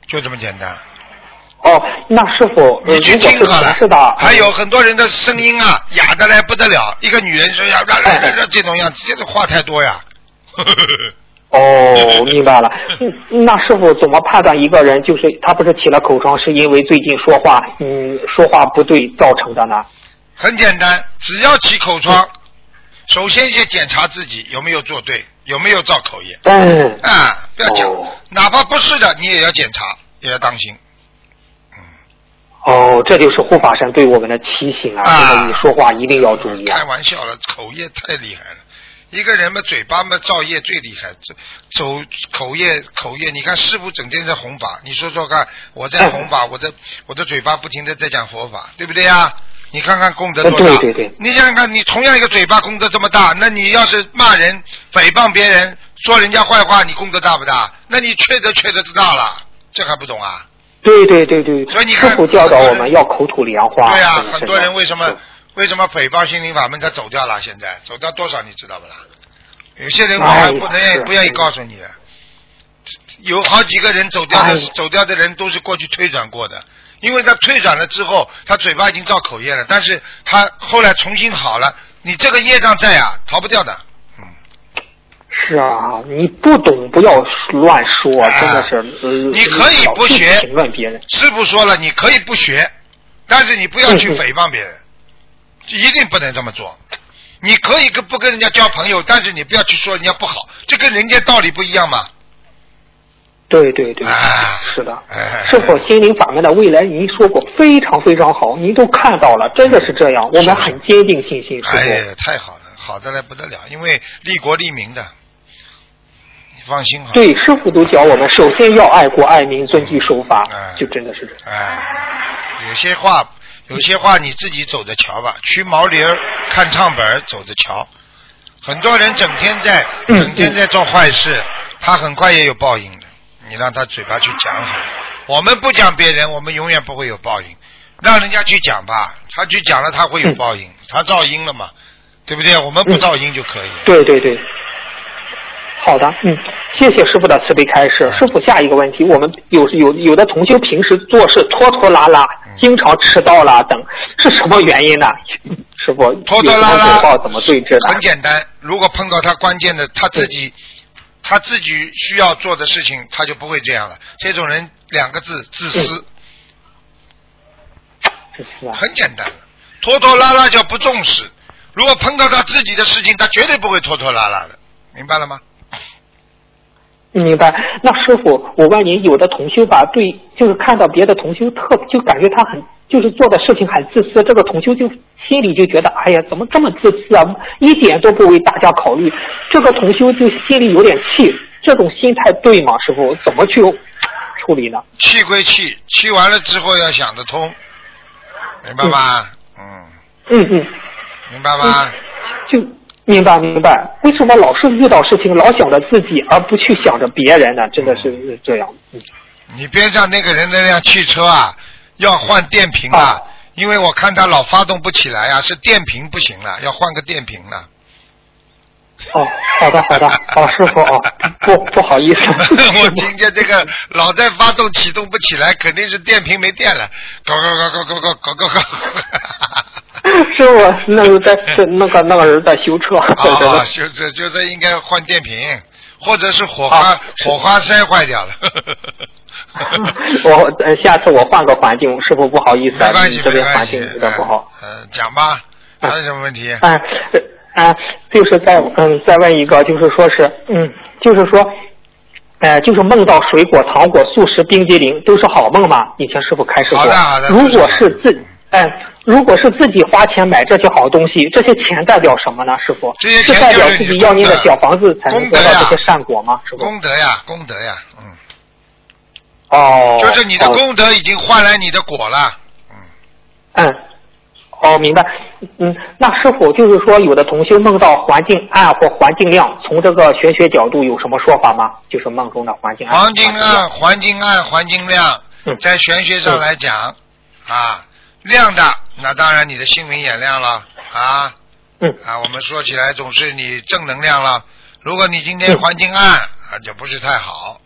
[SPEAKER 2] 就这么简单。
[SPEAKER 4] 哦，那师傅，呃
[SPEAKER 2] 你去听好了
[SPEAKER 4] 是的，，
[SPEAKER 2] 还有很多人的声音啊，哑的来不得了。一个女人说呀，啦啦啦啦这种样子，这种话太多呀。
[SPEAKER 4] 哦，明白了。嗯，那师傅怎么判断一个人就是他不是起了口疮，是因为最近说话，嗯，说话不对造成的呢？
[SPEAKER 2] 很简单，只要起口疮，首先先检查自己有没有做对，有没有造口业
[SPEAKER 4] 嗯，
[SPEAKER 2] 啊，不要讲
[SPEAKER 4] 哦，
[SPEAKER 2] 哪怕不是的，你也要检查，也要当心。
[SPEAKER 4] 哦，这就是护法神对我们的提醒啊！
[SPEAKER 2] 啊
[SPEAKER 4] 这个你说话一定要注意啊
[SPEAKER 2] 开！玩笑了，口业太厉害了。一个人嘛，嘴巴嘛造业最厉害，这走口业口业。你看师傅整天在弘法，你说说看，我在弘法，我的我的嘴巴不停的在讲佛法，对不对呀？你看看功德多大？
[SPEAKER 4] 对对对
[SPEAKER 2] 你想想看，你同样一个嘴巴功德这么大，那你要是骂人、诽谤别人、说人家坏话，你功德大不大？那你缺德缺德就大了，这还不懂啊？
[SPEAKER 4] 对对对对，
[SPEAKER 2] 所以你看
[SPEAKER 4] 师傅教导我们要口吐莲花。
[SPEAKER 2] 对呀、
[SPEAKER 4] 真的是
[SPEAKER 2] 很多人为什么
[SPEAKER 4] 是
[SPEAKER 2] 为什么诽谤心灵法门他走掉了？现在走掉多少你知道不啦？有些人我还不能
[SPEAKER 4] 是
[SPEAKER 2] 不愿意告诉你的，有好几个人走掉的、
[SPEAKER 4] 哎
[SPEAKER 2] 走掉的人都是过去推转过的，因为他推转了之后，他嘴巴已经造口业了，但是他后来重新好了，你这个业障在啊，逃不掉的。嗯，
[SPEAKER 4] 是啊，你不懂不要乱说，
[SPEAKER 2] 啊
[SPEAKER 4] 真的是。呃
[SPEAKER 2] 你可以不学
[SPEAKER 4] 别人。
[SPEAKER 2] 师傅说了，你可以不学，但是你不要去诽谤别人，一定不能这么做。你可以跟不跟人家交朋友，但是你不要去说人家不好，这跟人家道理不一样嘛。
[SPEAKER 4] 对对对，
[SPEAKER 2] 啊
[SPEAKER 4] 是的。
[SPEAKER 2] 哎
[SPEAKER 4] 师傅，心灵法门的未来，您说过非常非常好，您都看到了，真的是这样，我们很坚定信心，师傅。
[SPEAKER 2] 哎呀，太好了，好的来不得了，因为利国利民的，你放心好。
[SPEAKER 4] 对，师傅都教我们，首先要爱国爱民，遵纪守法，
[SPEAKER 2] 哎
[SPEAKER 4] 就真的是这样。
[SPEAKER 2] 哎，有些话，有些话你自己走着瞧吧。驱毛驴儿看唱本儿，走着瞧。很多人整天在
[SPEAKER 4] 嗯
[SPEAKER 2] 整天在做坏事，他很快也有报应的。你让他嘴巴去讲好。我们不讲别人，我们永远不会有报应。让人家去讲吧，他去讲了，他会有
[SPEAKER 4] 嗯
[SPEAKER 2] 报应。他噪音了嘛，对不对？我们不噪音就可以了。
[SPEAKER 4] 对对对。好的，嗯，谢谢师傅的慈悲开示。师傅，下一个问题，我们有有有的同修平时做事拖拖拉拉，
[SPEAKER 2] 嗯
[SPEAKER 4] 经常迟到啦等，是什么原因呢？师傅，
[SPEAKER 2] 拖拖拉拉
[SPEAKER 4] 怎么对治的？
[SPEAKER 2] 很简单，如果碰到他关键的，他自己他自己需要做的事情，他就不会这样了。这种人两个字自私，
[SPEAKER 4] 啊，
[SPEAKER 2] 很简单，拖拖拉拉叫不重视。如果碰到他自己的事情，他绝对不会拖拖拉拉的，明白了吗？
[SPEAKER 4] 明白。那师傅，我问您，有的同修吧，对，就是看到别的同修特，就感觉他很，就是做的事情很自私，这个同修就心里就觉得，哎呀，怎么这么自私啊，一点都不为大家考虑。这个同修就心里有点气，这种心态对吗？师傅，怎么去处理呢？
[SPEAKER 2] 气归气，气完了之后要想得通，明白吗？嗯，
[SPEAKER 4] 嗯嗯，
[SPEAKER 2] 明白吗？
[SPEAKER 4] 就明白明白。为什么老是遇到事情老想着自己，而不去想着别人呢？真的是这样。嗯
[SPEAKER 2] 你边上那个人那辆汽车啊，要换电瓶啊，
[SPEAKER 4] 啊
[SPEAKER 2] 因为我看他老发动不起来啊，是电瓶不行了，要换个电瓶了。
[SPEAKER 4] 哦，好的好的，哦，师傅哦，不不好意思，
[SPEAKER 2] 我听见这个老在发动启动不起来，肯定是电瓶没电了，搞搞搞搞搞搞搞搞搞。
[SPEAKER 4] 师傅，那个在是 那个那个人在修车，对对
[SPEAKER 2] 啊，
[SPEAKER 4] 对。
[SPEAKER 2] 就这就这应该换电瓶，或者是火花
[SPEAKER 4] 啊
[SPEAKER 2] 火花塞坏掉了。
[SPEAKER 4] 我呃，下次我换个环境，师傅不好意思啊，这边环境有点不好。。
[SPEAKER 2] 呃，呃讲吧，还有什么问题？
[SPEAKER 4] 哎，呃啊，就是再嗯再问一个，就是说是嗯，就是说，呃，就是梦到水果、糖果、素食、冰激凌都是好梦吗？以前师傅开始过。
[SPEAKER 2] 好的好的
[SPEAKER 4] 如果
[SPEAKER 2] 是
[SPEAKER 4] 自哎，如果是自己花钱买这些好东西，这些钱代表什么呢？师傅？
[SPEAKER 2] 这些
[SPEAKER 4] 是代表自己要念的
[SPEAKER 2] 你功德
[SPEAKER 4] 小房子才能
[SPEAKER 2] 功德呀
[SPEAKER 4] 得到这些善果吗？师傅？
[SPEAKER 2] 功德呀，功德呀，嗯，
[SPEAKER 4] 哦，
[SPEAKER 2] 就是你的功德已经换来你的果了，嗯，
[SPEAKER 4] 嗯，哦，明白。嗯，那师傅就是说，有的同修梦到环境暗或环境亮，从这个玄学角度有什么说法吗？就是梦中的环境暗。
[SPEAKER 2] 环境
[SPEAKER 4] 亮
[SPEAKER 2] 暗，环境暗，环境亮
[SPEAKER 4] 嗯，
[SPEAKER 2] 在玄学上来讲，啊，亮的，那当然你的心明眼亮了，啊，
[SPEAKER 4] 嗯
[SPEAKER 2] 啊，我们说起来总是你正能量了。如果你今天
[SPEAKER 4] 嗯
[SPEAKER 2] 环境暗，啊，就不是太好。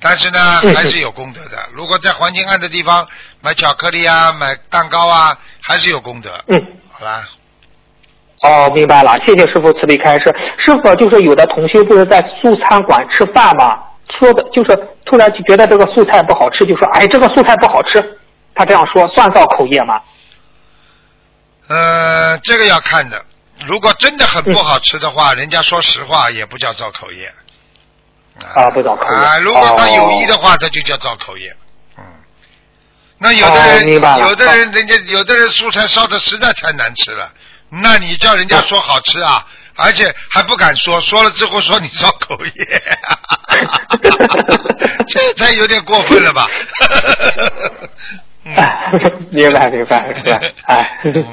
[SPEAKER 2] 但是呢，
[SPEAKER 4] 嗯
[SPEAKER 2] 还是有功德的。如果在环境暗的地方买巧克力啊，买蛋糕啊，还是有功德。
[SPEAKER 4] 嗯。
[SPEAKER 2] 好啦，
[SPEAKER 4] 哦，明白了，谢谢师傅慈悲开示。师傅就是有的同学不是在素餐馆吃饭嘛？说的就是突然就觉得这个素菜不好吃，就说哎这个素菜不好吃，他这样说算造口业吗？
[SPEAKER 2] 呃，这个要看的。如果真的很不好吃的话，人家说实话也不叫造口业。
[SPEAKER 4] 啊不造口业
[SPEAKER 2] 啊，如果他有意的
[SPEAKER 4] 哦
[SPEAKER 2] 话，他就叫造口业。嗯。那有的人，有的人，人家有的人素菜烧的实在太难吃了，那你叫人家说好吃啊，而且还不敢说，说了之后说你造口业，这才有点过分了吧？
[SPEAKER 4] 明白明白是吧？哎
[SPEAKER 2] 嗯，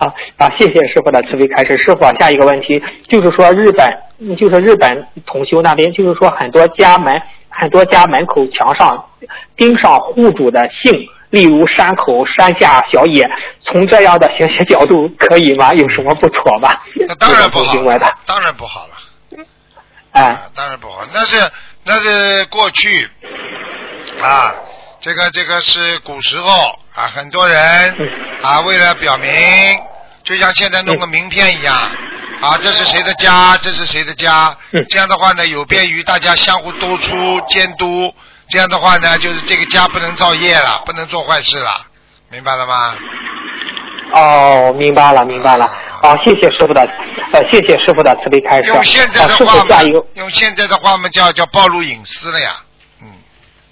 [SPEAKER 4] 好啊，谢谢师傅的慈悲开示。师傅啊，下一个问题就是说日本，就是日本同修那边，就是说很多家门很多家门口墙上钉上户主的姓，例如山口、山下、小野。从这样的学习角度可以吗？有什么不妥吗？
[SPEAKER 2] 那当然不好
[SPEAKER 4] 这种行为的，
[SPEAKER 2] 当然不好了。
[SPEAKER 4] 哎
[SPEAKER 2] 啊，当然不好，那是那是过去啊，这个这个是古时候啊，很多人
[SPEAKER 4] 嗯
[SPEAKER 2] 啊，为了表明，就像现在弄个名片一样啊，这是谁的家？这是谁的家？
[SPEAKER 4] 嗯
[SPEAKER 2] 这样的话呢，有便于大家相互督促监督。这样的话呢，就是这个家不能造业了，不能做坏事了，明白了吗？
[SPEAKER 4] 哦，明白了，明白了。好，谢谢师傅的，呃，谢谢师傅的慈悲开示。
[SPEAKER 2] 用现在的话用现在的话嘛，叫叫暴露隐私了呀。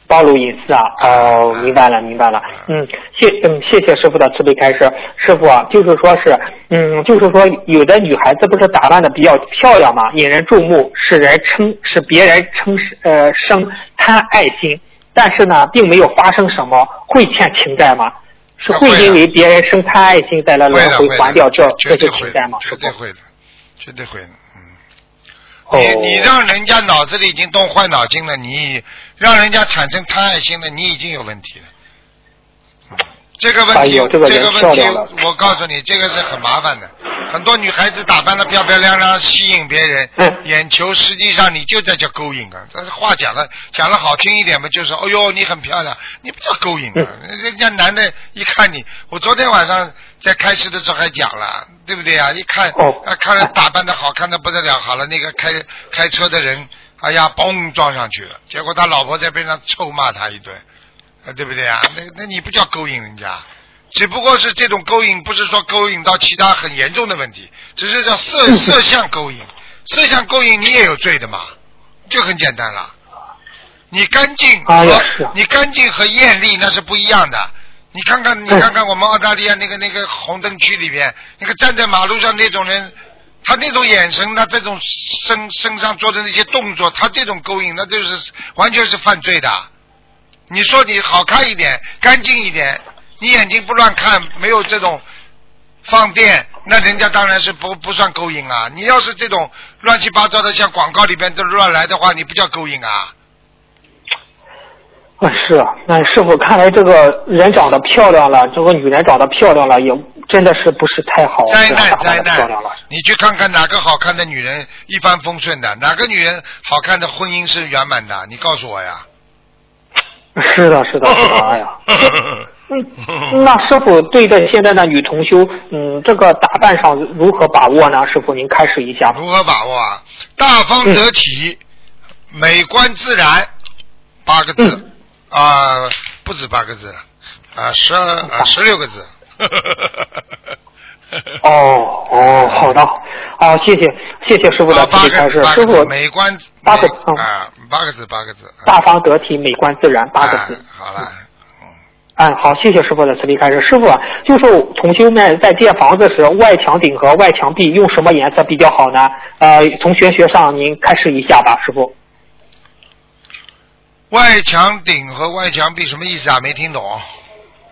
[SPEAKER 2] 嗯，
[SPEAKER 4] 暴露隐私啊！哦，明白了，明白了。嗯，谢嗯，谢谢师傅的慈悲开示。师傅啊，就是说是，嗯，就是说有的女孩子不是打扮的比较漂亮嘛，引人注目，使人称使别人称呃生贪爱心，但是呢，并没有发生什么，会欠情债吗？是会因为别人生贪爱心再来
[SPEAKER 2] 会的，
[SPEAKER 4] 轮回，还掉这这些情债吗？？
[SPEAKER 2] 绝对会的，绝对会的。嗯。
[SPEAKER 4] 哦
[SPEAKER 2] 你你让人家脑子里已经动坏脑筋了，你让人家产生贪爱心了，你已经有问题了。嗯这个问题，
[SPEAKER 4] 哎这个
[SPEAKER 2] 问题我告诉你，这个是很麻烦的。很多女孩子打扮的漂漂亮亮，吸引别人
[SPEAKER 4] 嗯
[SPEAKER 2] 眼球，实际上你就在叫勾引啊。但是话讲了讲了好听一点嘛，就是哦哟你很漂亮，你不叫勾引啊。人家男的一看你，我昨天晚上在开始的时候还讲了，对不对啊？一看
[SPEAKER 4] 哦
[SPEAKER 2] 啊，看着打扮的好看的不得了，好了，那个开开车的人，哎呀，嘣撞上去了，结果他老婆在边上臭骂他一顿，啊，对不对啊？那那你不叫勾引人家，只不过是这种勾引，不是说勾引到其他很严重的问题，只是叫色 色相勾引，色相勾引你也有罪的嘛，就很简单了。你干净和、你干净和艳丽那是不一样的。你看看，你看看我们澳大利亚那个那个红灯区里边，那个站在马路上那种人，他那种眼神，他这种身身上做的那些动作，他这种勾引，那就是完全是犯罪的。你说你好看一点，干净一点，你眼睛不乱看，没有这种放电，那人家当然是不不算勾引啊。你要是这种乱七八糟的，像广告里边都乱来的话，你不叫勾引啊。
[SPEAKER 4] 啊，是啊，那师傅看来这个人长得漂亮了，这个女人长得漂亮了，也真的是不是太好，
[SPEAKER 2] 灾难灾难你去看看哪个好看的女人一帆风顺的，哪个女人好看的婚姻是圆满的？你告诉我呀。
[SPEAKER 4] 是的，是的，是的，哎呀，嗯，那师傅对待现在的女同修，嗯，这个打扮上如何把握呢？师傅您开始一下。
[SPEAKER 2] 如何把握啊？大方得体，美观自然，八个字
[SPEAKER 4] 嗯
[SPEAKER 2] 啊、不止八个字了啊，十二啊十六个字。
[SPEAKER 4] 哦哦，好的，好，谢谢谢谢师傅的慈悲开示。师傅
[SPEAKER 2] 美观
[SPEAKER 4] 八个
[SPEAKER 2] 美
[SPEAKER 4] 嗯
[SPEAKER 2] 啊，八个字，八个字。啊
[SPEAKER 4] 大方得体，美观自然，八个字。
[SPEAKER 2] 啊好了，嗯，
[SPEAKER 4] 哎，好，谢谢师傅的慈悲开示。师傅啊，就是同修们在建房子时，外墙顶和外墙壁用什么颜色比较好呢？呃，从玄学上您开示一下吧，师傅。
[SPEAKER 2] 外墙顶和外墙壁什么意思啊？没听懂。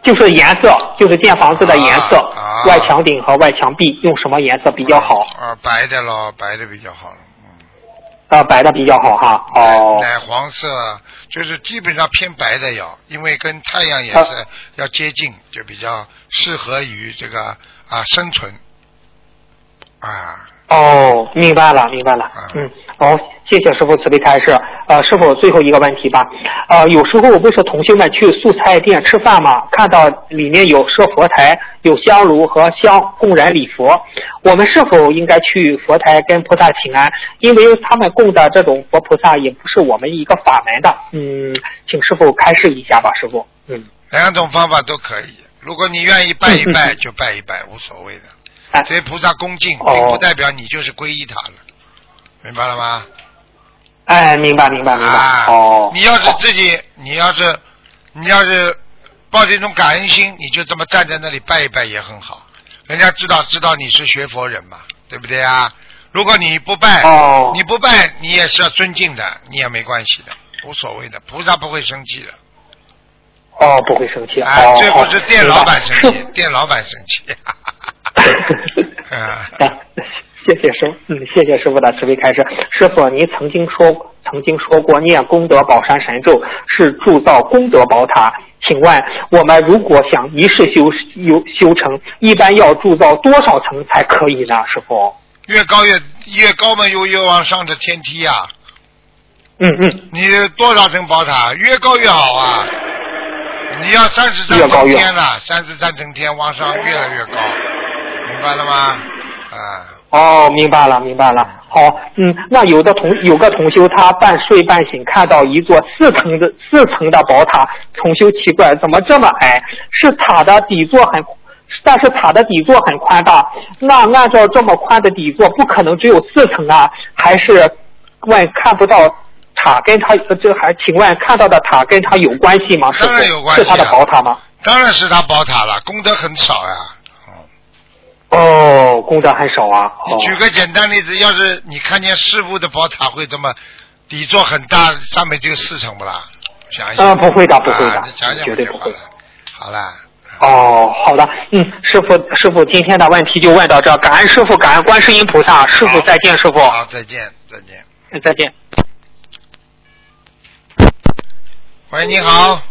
[SPEAKER 4] 就是颜色，就是建房子的颜色，
[SPEAKER 2] 啊啊
[SPEAKER 4] 外墙顶和外墙壁用什么颜色比较好？
[SPEAKER 2] 啊，白的咯，白的比较好了。嗯。
[SPEAKER 4] 呃，白的比较好哈。哦，
[SPEAKER 2] 奶黄色就是基本上偏白的要，因为跟太阳颜色要接近，就比较适合于这个啊生存啊。
[SPEAKER 4] 哦，明白了，明白了
[SPEAKER 2] 啊。
[SPEAKER 4] 嗯，好，谢谢师傅慈悲开示。呃，师傅最后一个问题吧。呃，有时候不是同学们去素菜店吃饭嘛，看到里面有设佛台、有香炉和香供人礼佛，我们是否应该去佛台跟菩萨请安？因为他们供的这种佛菩萨也不是我们一个法门的。嗯，请师傅开示一下吧，师傅。嗯，
[SPEAKER 2] 两种方法都可以，如果你愿意拜一拜就拜一拜，无所谓的。
[SPEAKER 4] 哎
[SPEAKER 2] 对菩萨恭敬，
[SPEAKER 4] 哦
[SPEAKER 2] 并不代表你就是皈依他了，明白了吗？
[SPEAKER 4] 哎，明白，明白，明白。
[SPEAKER 2] 啊，
[SPEAKER 4] 哦，
[SPEAKER 2] 你要是自己，你要是你要是抱着一种感恩心，你就这么站在那里拜一拜也很好，人家知道知道你是学佛人嘛，对不对啊？如果你不拜，
[SPEAKER 4] 哦
[SPEAKER 2] 你不拜，你也是要尊敬的，你也没关系的，无所谓的，菩萨不会生气的。
[SPEAKER 4] 哦，不会生气。
[SPEAKER 2] 啊，
[SPEAKER 4] 哦，
[SPEAKER 2] 最后是店老板生气，店老板生气。啊
[SPEAKER 4] 啊，谢谢师傅，嗯，谢谢师傅的慈悲开示。师傅，您曾经说曾经说过念功德宝山神咒是铸造功德宝塔，请问我们如果想一世修修修成，一般要铸造多少层才可以呢？师傅？
[SPEAKER 2] 越高越越高嘛，有越往上的天梯呀、
[SPEAKER 4] 嗯嗯，
[SPEAKER 2] 你多少层宝塔，越高越好啊！你要三十三层天了，三十三层天往上越来越高，明白了吗？啊，
[SPEAKER 4] 哦，明白了，明白了。好，嗯，那有的同有个同修，他半睡半醒，看到一座四层的四层的宝塔，同修奇怪，怎么这么矮？是塔的底座很，但是塔的底座很宽大。那按照这么宽的底座，不可能只有四层啊？还是问看不到塔跟他这还？请问看到的塔跟他有关系吗？
[SPEAKER 2] 当然有关系、啊，
[SPEAKER 4] 是他的宝塔吗？
[SPEAKER 2] 当然是他宝塔了，功德很少呀、
[SPEAKER 4] 哦，功德还少啊。哦
[SPEAKER 2] 举个简单例子，要是你看见师傅的宝塔会这么底座很大，上面就有四层不啦？想一想。
[SPEAKER 4] 呃不会的不会的
[SPEAKER 2] 啊、想想
[SPEAKER 4] 绝对不会
[SPEAKER 2] 就好了。好了，
[SPEAKER 4] 哦，好的，嗯，师傅，师傅，今天的问题就问到这，感恩师傅，感恩观世音菩萨，师傅再见，师傅，
[SPEAKER 2] 好，再见，再见。
[SPEAKER 4] 嗯再见。
[SPEAKER 2] 喂，你好。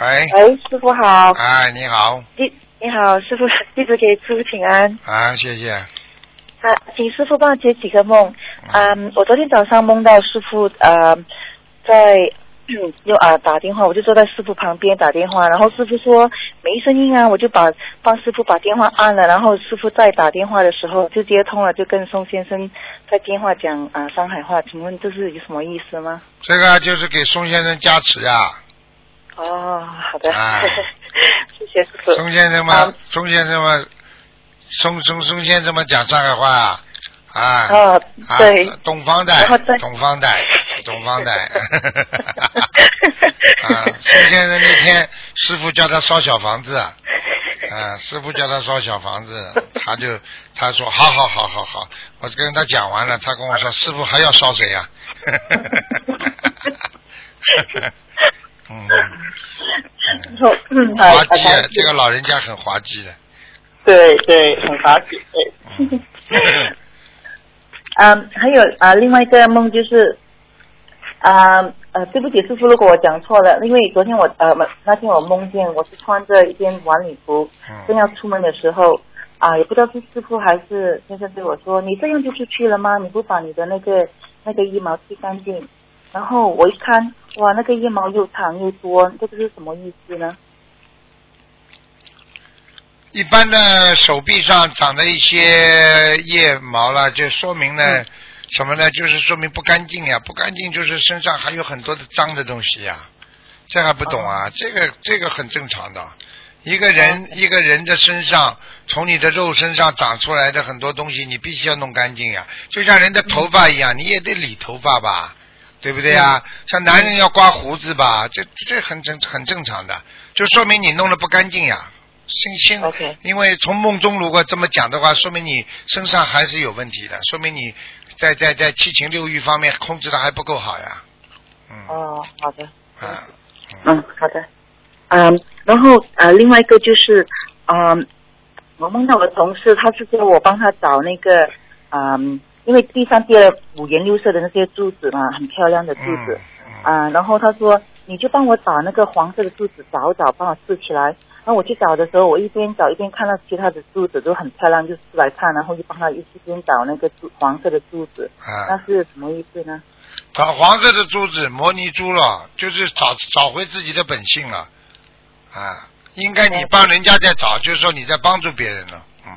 [SPEAKER 2] 喂，
[SPEAKER 5] 喂，师傅好，
[SPEAKER 2] 哎，你好，
[SPEAKER 5] 弟你好，师傅，弟子给师傅请安。
[SPEAKER 2] 啊，谢谢。
[SPEAKER 5] 啊，请师傅帮我解几个梦。嗯，我昨天早上梦到师傅呃在嗯用啊打电话，我就坐在师傅旁边打电话，然后师傅说没声音啊，我就把帮师傅把电话按了，然后师傅在打电话的时候就接通了，就跟宋先生在电话讲啊上海话，请问这是有什么意思吗？
[SPEAKER 2] 这个就是给宋先生加持呀、
[SPEAKER 5] 哦，好的，
[SPEAKER 2] 哎
[SPEAKER 5] 谢谢师傅。
[SPEAKER 2] 宋先生嘛
[SPEAKER 5] 啊，
[SPEAKER 2] 宋先生嘛，宋宋宋先生嘛讲上海话啊，啊，
[SPEAKER 5] 哦，
[SPEAKER 2] 啊
[SPEAKER 5] 对，
[SPEAKER 2] 东方的东方的，东方的，啊，宋先生那天师傅叫他烧小房子，啊，师傅叫他烧小房子，他就他说好好好好好，我跟他讲完了，他跟我说师傅还要烧谁呀、嗯，
[SPEAKER 5] 嗯，
[SPEAKER 2] 滑稽这个老人家很滑稽的。
[SPEAKER 5] 对对，很滑稽，对。嗯，还有啊、另外一个梦就是，啊呃，对不起，师傅，如果我讲错了，因为昨天我呃那天我梦见我是穿着一件晚礼服，正
[SPEAKER 2] 嗯，
[SPEAKER 5] 要出门的时候，啊、也不知道是师傅还是先生对我说：“你这样就出去了吗？你不把你的那个那个衣毛剃干净？”然后我一看，哇，那个腋毛又长又多，这个是什么意思呢？
[SPEAKER 2] 一般的手臂上长的一些腋毛了，就说明呢、
[SPEAKER 5] 嗯
[SPEAKER 2] 什么呢？就是说明不干净呀，不干净就是身上还有很多的脏的东西呀，这还不懂啊？这个这个很正常的。一个人、一个人的身上，从你的肉身上长出来的很多东西，你必须要弄干净呀。就像人的头发一样，你也得理头发吧，对不对呀？像男人要刮胡子吧，这这很正很正常的，就说明你弄得不干净呀。心心因为从梦中如果这么讲的话，说明你身上还是有问题的，说明你在在在七情六欲方面控制的还不够好呀。嗯
[SPEAKER 5] 哦，好的。
[SPEAKER 2] 啊，
[SPEAKER 5] 嗯，好的。嗯，然后呃，另外一个就是，嗯，我梦到我同事，他是叫我帮他找那个，嗯，因为地上跌了五颜六色的那些珠子嘛，很漂亮的珠子，
[SPEAKER 2] 嗯
[SPEAKER 5] 啊、然后他说你就帮我把那个黄色的柱子找找，帮我试起来。然后我去找的时候，我一边找一边看到其他的柱子都很漂亮，就出来看，然后就帮他一边找那个柱黄色的柱子，啊那
[SPEAKER 2] 啊，
[SPEAKER 5] 是什么意思呢？
[SPEAKER 2] 找黄色的珠子，模拟珠了，就是找找回自己的本性了。啊，应该你帮人家在找，就是说你在帮助别人了。嗯，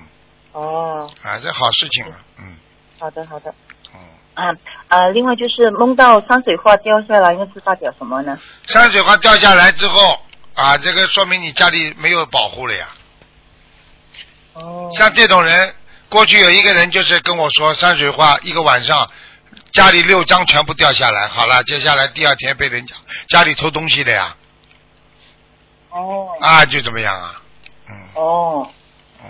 [SPEAKER 5] 哦，
[SPEAKER 2] 啊，这好事情了。嗯
[SPEAKER 5] 好的好的。
[SPEAKER 2] 嗯，
[SPEAKER 5] 啊啊，另外就是梦到山水画掉下来，那是代表什么呢？
[SPEAKER 2] 山水画掉下来之后，啊，这个说明你家里没有保护了呀。
[SPEAKER 5] 哦
[SPEAKER 2] 像这种人，过去有一个人就是跟我说，山水画一个晚上，家里六张全部掉下来，好了，接下来第二天被人家家里偷东西的呀，
[SPEAKER 5] 哦
[SPEAKER 2] 啊，就怎么样啊？嗯，
[SPEAKER 5] 哦，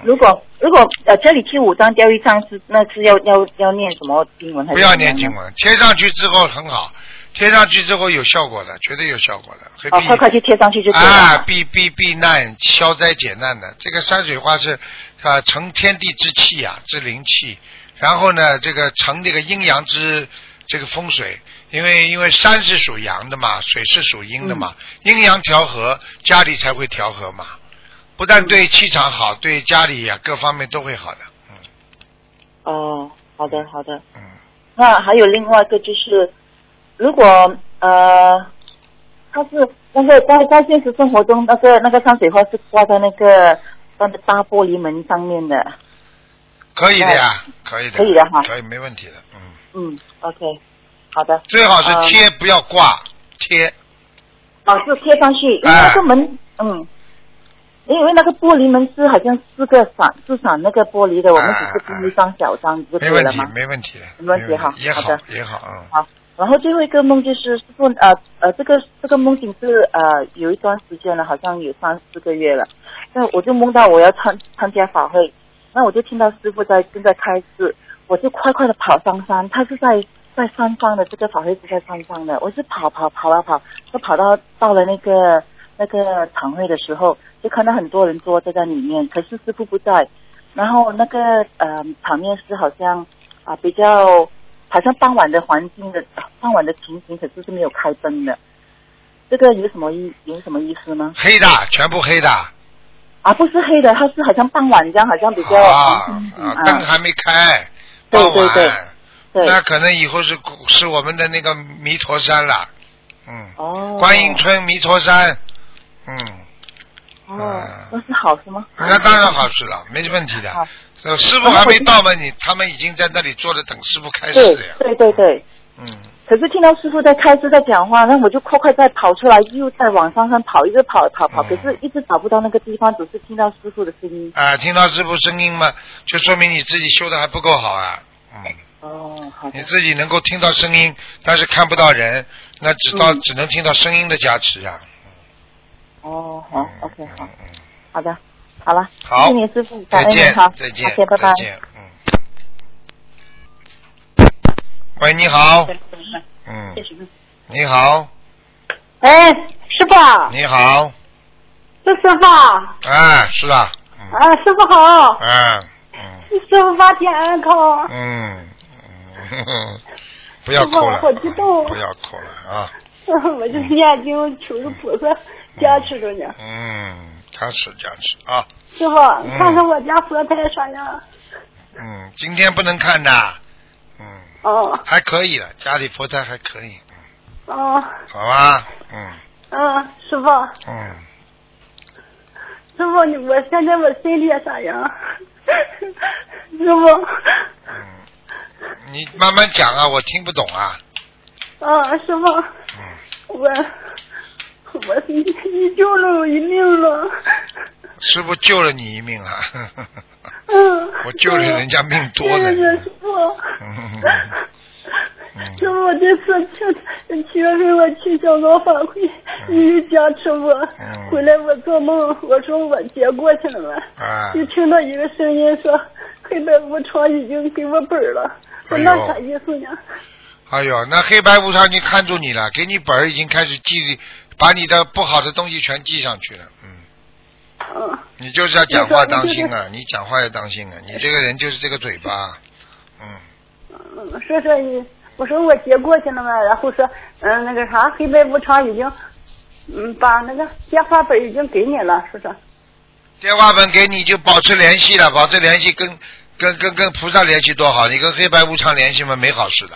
[SPEAKER 5] 如果如果呃这里贴五张掉一张是那是要要要念什么经文还是
[SPEAKER 2] 不要念经文，贴上去之后很好，贴上去之后有效果的，绝对有效果的，会
[SPEAKER 5] 哦，快快去贴上去就对了。
[SPEAKER 2] 啊，避避避难、消灾解难的。这个山水画是啊，成天地之气啊，之灵气。然后呢，这个成这个阴阳之这个风水，因为因为山是属阳的嘛，水是属阴的嘛，阴阳调和，家里才会调和嘛。不但对气场好，对家里呀、各方面都会好的。嗯
[SPEAKER 5] 哦，好的好的。
[SPEAKER 2] 嗯，
[SPEAKER 5] 那还有另外一个就是，如果呃，他是那个在在现实生活中，那个那个山水画是挂在那个那个大玻璃门上面的。
[SPEAKER 2] 可以的呀，可以的，
[SPEAKER 5] 可以的哈。
[SPEAKER 2] 可以没问题的，嗯，
[SPEAKER 5] 嗯，OK，好的。
[SPEAKER 2] 最好是
[SPEAKER 5] 嗯
[SPEAKER 2] 贴不要挂，贴，
[SPEAKER 5] 哦，是贴上去，因为
[SPEAKER 2] 哎。
[SPEAKER 5] 那个门，嗯，因为那个玻璃门是好像四个闪，是闪那个玻璃的，我们只是铺一张小张就可
[SPEAKER 2] 没问题
[SPEAKER 5] 以了吗？，
[SPEAKER 2] 没问题的，
[SPEAKER 5] 没问题哈
[SPEAKER 2] 也好
[SPEAKER 5] 好的
[SPEAKER 2] 也好，嗯，
[SPEAKER 5] 好，然后最后一个梦就是师傅，呃呃，这个这个梦境是呃有一段时间了，好像有三四个月了。那我就梦到我要参参加法会，那我就听到师傅在正在开示，我就快快的跑上山，他是在在山上的，这个法会是在山上的，我是跑跑跑啊跑，就跑到到了那个那个堂会的时候，就看到很多人坐在在里面，可是师傅不在，然后那个呃场面是好像啊、比较好像傍晚的环境的傍晚的情形，可是是没有开灯的。这个有什么意有什么意思吗？
[SPEAKER 2] 黑的，全部黑的，
[SPEAKER 5] 啊，不是黑的，它是好像傍晚这样，好像比较
[SPEAKER 2] 啊。啊，灯还没开，
[SPEAKER 5] 对
[SPEAKER 2] 傍晚，
[SPEAKER 5] 对对对。
[SPEAKER 2] 那可能以后是是我们的那个弥陀山了，嗯，
[SPEAKER 5] 哦，
[SPEAKER 2] 观音村弥陀山，嗯，
[SPEAKER 5] 哦
[SPEAKER 2] 嗯，
[SPEAKER 5] 那是好事吗？
[SPEAKER 2] 那当然好事了，没问题的师傅还没到嘛，你他们已经在那里坐着等师傅开始
[SPEAKER 5] 对
[SPEAKER 2] 了呀。
[SPEAKER 5] 对对对。
[SPEAKER 2] 嗯，
[SPEAKER 5] 可是听到师傅在开始在讲话，那我就快快再跑出来，又在往山上跑，一直跑跑跑，
[SPEAKER 2] 嗯
[SPEAKER 5] 可是一直找不到那个地方，只是听到师傅的声音。
[SPEAKER 2] 啊，听到师傅声音嘛，就说明你自己修的还不够好啊。嗯，
[SPEAKER 5] 哦，好
[SPEAKER 2] 你。自己能够听到声音，但是看不到人，那只到、
[SPEAKER 5] 嗯
[SPEAKER 2] 只能听到声音的加持呀、
[SPEAKER 5] 哦，好
[SPEAKER 2] 嗯
[SPEAKER 5] ，OK，好好的，好了，
[SPEAKER 2] 好
[SPEAKER 5] 谢谢你师傅，感
[SPEAKER 2] 再见
[SPEAKER 5] 恩您好，，
[SPEAKER 2] 再见，
[SPEAKER 5] 谢谢拜拜。
[SPEAKER 2] 再。见，嗯。喂，你好，嗯，你好，
[SPEAKER 6] 哎，师傅。啊，
[SPEAKER 2] 你好，
[SPEAKER 6] 是师傅。啊，
[SPEAKER 2] 哎，是啊，嗯，
[SPEAKER 6] 啊，师傅好，
[SPEAKER 2] 嗯，嗯，
[SPEAKER 6] 师傅法体安康，
[SPEAKER 2] 嗯，不要哭了，
[SPEAKER 6] 好激动。
[SPEAKER 2] 不要哭了啊，
[SPEAKER 6] 我就是念经求着菩萨加持着呢。
[SPEAKER 2] 嗯，加持加持啊，
[SPEAKER 6] 师傅，看看我家佛台啥样？
[SPEAKER 2] 嗯，今天不能看的，嗯，
[SPEAKER 6] 哦。
[SPEAKER 2] 还可以了，家里佛台还可以，嗯，
[SPEAKER 6] 哦。
[SPEAKER 2] 好吧，嗯。
[SPEAKER 6] 嗯，师傅，
[SPEAKER 2] 嗯，
[SPEAKER 6] 师傅，你我现在我身体咋样？师傅，
[SPEAKER 2] 嗯，你慢慢讲啊，我听不懂啊，
[SPEAKER 6] 啊，师傅，
[SPEAKER 2] 嗯，
[SPEAKER 6] 我我你你救了我一命了。
[SPEAKER 2] 师傅救了你一命啊，
[SPEAKER 6] 嗯，
[SPEAKER 2] 我救了人家命多呢
[SPEAKER 6] 谢谢师傅。我这次去七月份我去香港法会，你加持我。
[SPEAKER 2] 嗯。
[SPEAKER 6] 回来我做梦，我说我接过去了嘛，
[SPEAKER 2] 啊，
[SPEAKER 6] 就听到一个声音说黑白无常已经给我本了，我那啥意思呢？
[SPEAKER 2] 哎呦，那黑白无常已经看住你了，给你本已经开始记，把你的不好的东西全记上去了，嗯。
[SPEAKER 6] 嗯，
[SPEAKER 2] 你就是要讲话当心啊！你讲话要当心啊！你这个人就是这个嘴巴，嗯，
[SPEAKER 6] 嗯，说说你，我说我接过去了嘛，然后说嗯那个啥黑白无常已经嗯把那个电话本已经给你了，说说。
[SPEAKER 2] 电话本给你就保持联系了，保持联系跟跟跟跟菩萨联系多好，你跟黑白无常联系嘛，没好事的。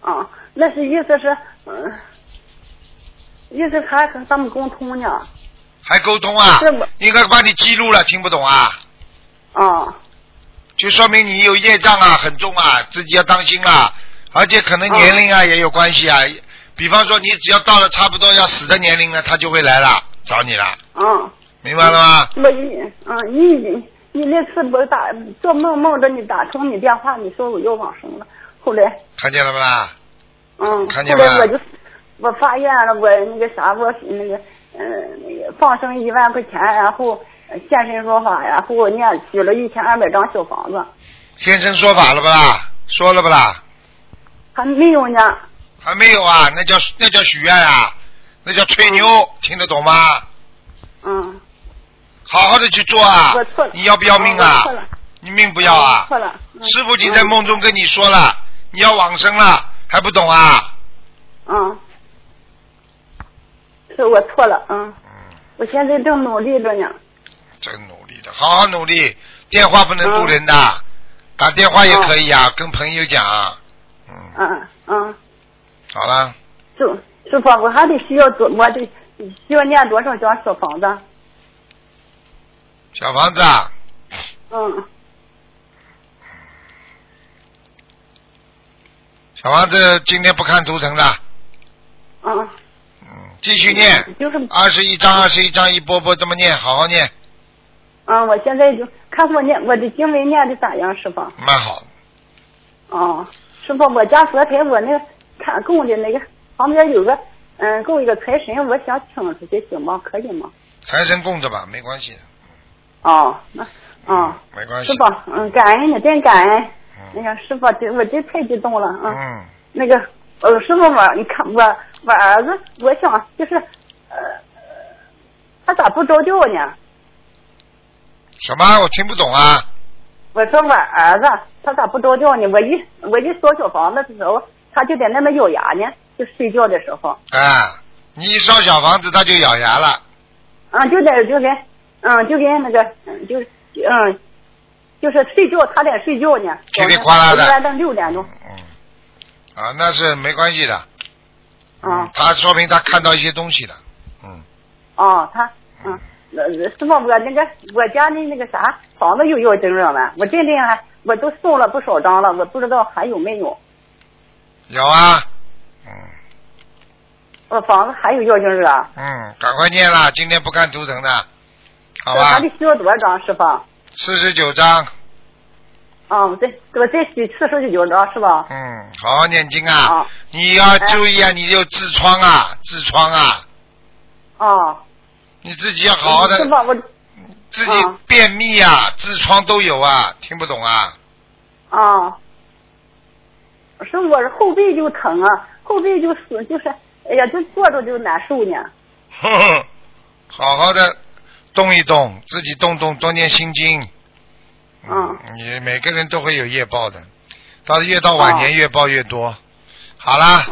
[SPEAKER 6] 啊，那是意思是，嗯，意思还和他们沟通呢。
[SPEAKER 2] 还沟通啊
[SPEAKER 6] 是吗？
[SPEAKER 2] 应该把你记录了，听不懂啊？
[SPEAKER 6] 啊，
[SPEAKER 2] 就说明你有业障啊，很重啊，自己要当心啦。而且可能年龄啊也有关系啊，比方说你只要到了差不多要死的年龄了，他就会来了找你了，
[SPEAKER 6] 嗯，
[SPEAKER 2] 明白了吗？
[SPEAKER 6] 我一，嗯，你你你那次我打做梦梦着你打通你电话，你说我又往生了，后来，
[SPEAKER 2] 看见了不啦？
[SPEAKER 6] 嗯，
[SPEAKER 2] 看见了
[SPEAKER 6] 后来我就我发愿了，我那个啥，我那个嗯、那个放生一万块钱，然后呃现身说法，然后我念许了一千二百张小房子，
[SPEAKER 2] 现身说法了不啦？说了不啦？
[SPEAKER 6] 还没有呢。
[SPEAKER 2] 还没有啊？那叫那叫许愿啊，那叫吹牛，听得懂吗？
[SPEAKER 6] 嗯，
[SPEAKER 2] 好好的去做啊
[SPEAKER 6] 我错了。！
[SPEAKER 2] 你要不要命啊
[SPEAKER 6] 错了？
[SPEAKER 2] 你命不要啊？
[SPEAKER 6] 错了。嗯
[SPEAKER 2] 师傅已经在梦中跟你说了，你要往生了，还不懂啊？
[SPEAKER 6] 嗯，是我错了。嗯。我现在正努力着呢。
[SPEAKER 2] 正努力着。好好努力。电话不能丢人的。打电话也可以啊，跟朋友讲。嗯。
[SPEAKER 6] 嗯嗯。
[SPEAKER 2] 咋了？
[SPEAKER 6] 是，师傅，我还得需要多，我得需要念多少张？小房子。
[SPEAKER 2] 小房子。
[SPEAKER 6] 嗯。
[SPEAKER 2] 小房子。今天不看图层了。
[SPEAKER 6] 嗯。
[SPEAKER 2] 继续念，
[SPEAKER 6] 就是
[SPEAKER 2] 二十一章二十一章一波波这么念，好好念，
[SPEAKER 6] 嗯，我现在就看我念我的经文念的咋样，师傅？
[SPEAKER 2] 蛮好。
[SPEAKER 6] 哦，师傅，我家佛台我那个看供的那个旁边有个嗯供一个财神，我想请出去行吗？可以吗？
[SPEAKER 2] 财神供着吧，没关系，
[SPEAKER 6] 哦，那哦，
[SPEAKER 2] 没关系
[SPEAKER 6] 师。傅，嗯，感恩你，真感恩。
[SPEAKER 2] 嗯
[SPEAKER 6] 哎呀，师傅，这我真太激动了啊！
[SPEAKER 2] 嗯，
[SPEAKER 6] 那个，呃，师傅我，你看我我儿子，我想就是，呃，他咋不着调呢？
[SPEAKER 2] 什么？我听不懂啊。
[SPEAKER 6] 我说我儿子他咋不着调呢？我一我一烧小房子的时候，他就在那边咬牙呢，就睡觉的时候，
[SPEAKER 2] 啊，你一烧小房子，他就咬牙了。
[SPEAKER 6] 嗯，就在就跟嗯就跟那个嗯就是嗯就是睡觉，他在睡觉呢，
[SPEAKER 2] 噼里啪啦的
[SPEAKER 6] 一般到六点钟，
[SPEAKER 2] 嗯，啊，那是没关系的。
[SPEAKER 6] 嗯
[SPEAKER 2] 他说明他看到一些东西了。嗯，
[SPEAKER 6] 哦，他嗯。呃，师傅，我那个我家的那个啥房子有要经者吗？我这里还我都送了不少张了，我不知道还有没有。
[SPEAKER 2] 有啊。嗯
[SPEAKER 6] 我房子还有要经者，
[SPEAKER 2] 嗯，赶快念了，今天不看图腾的，好吧
[SPEAKER 6] 还？得需要多少张，师傅？
[SPEAKER 2] 四十九章，
[SPEAKER 6] 啊，我再我再许四十九张是吧？
[SPEAKER 2] 嗯，好好念经啊
[SPEAKER 6] 啊！
[SPEAKER 2] 你要注意啊，你有痔疮啊，痔疮啊，
[SPEAKER 6] 哦，
[SPEAKER 2] 你自己要好好的
[SPEAKER 6] 是吧，我
[SPEAKER 2] 自己
[SPEAKER 6] 啊
[SPEAKER 2] 便秘啊，痔疮都有啊，听不懂啊？
[SPEAKER 6] 啊，是我是后背就疼啊，后背就是就是，哎呀，就坐着就难受呢。
[SPEAKER 2] 呵呵，好好的动一动，自己动动，多念心经。
[SPEAKER 6] 嗯，
[SPEAKER 2] 你每个人都会有业报的，到越到晚年
[SPEAKER 6] 哦。
[SPEAKER 2] 越报越多。好啦，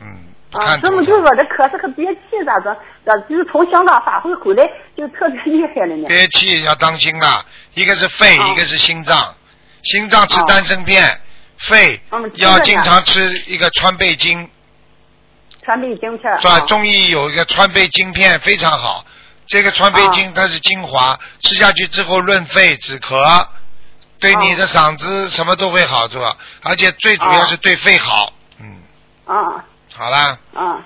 [SPEAKER 6] 嗯。啊，
[SPEAKER 2] 看图
[SPEAKER 6] 这么就
[SPEAKER 2] 腾
[SPEAKER 6] 我这咳嗽可憋气咋着？咋就是从香港法会回来就特别厉害了呢？
[SPEAKER 2] 憋气要当心啦，一个是肺，
[SPEAKER 6] 哦。
[SPEAKER 2] 一个是心脏。心脏吃
[SPEAKER 6] 哦。
[SPEAKER 2] 丹参片，肺要经常吃一个川贝精，
[SPEAKER 6] 川贝精片
[SPEAKER 2] 是吧？
[SPEAKER 6] 啊
[SPEAKER 2] 中医有一个川贝精片非常好，这个川贝精它是精华，吃下去之后润肺止咳，对你的嗓子什么都会好处，而且最主要是对肺好。嗯，
[SPEAKER 6] 啊
[SPEAKER 2] 好啦，
[SPEAKER 6] 啊，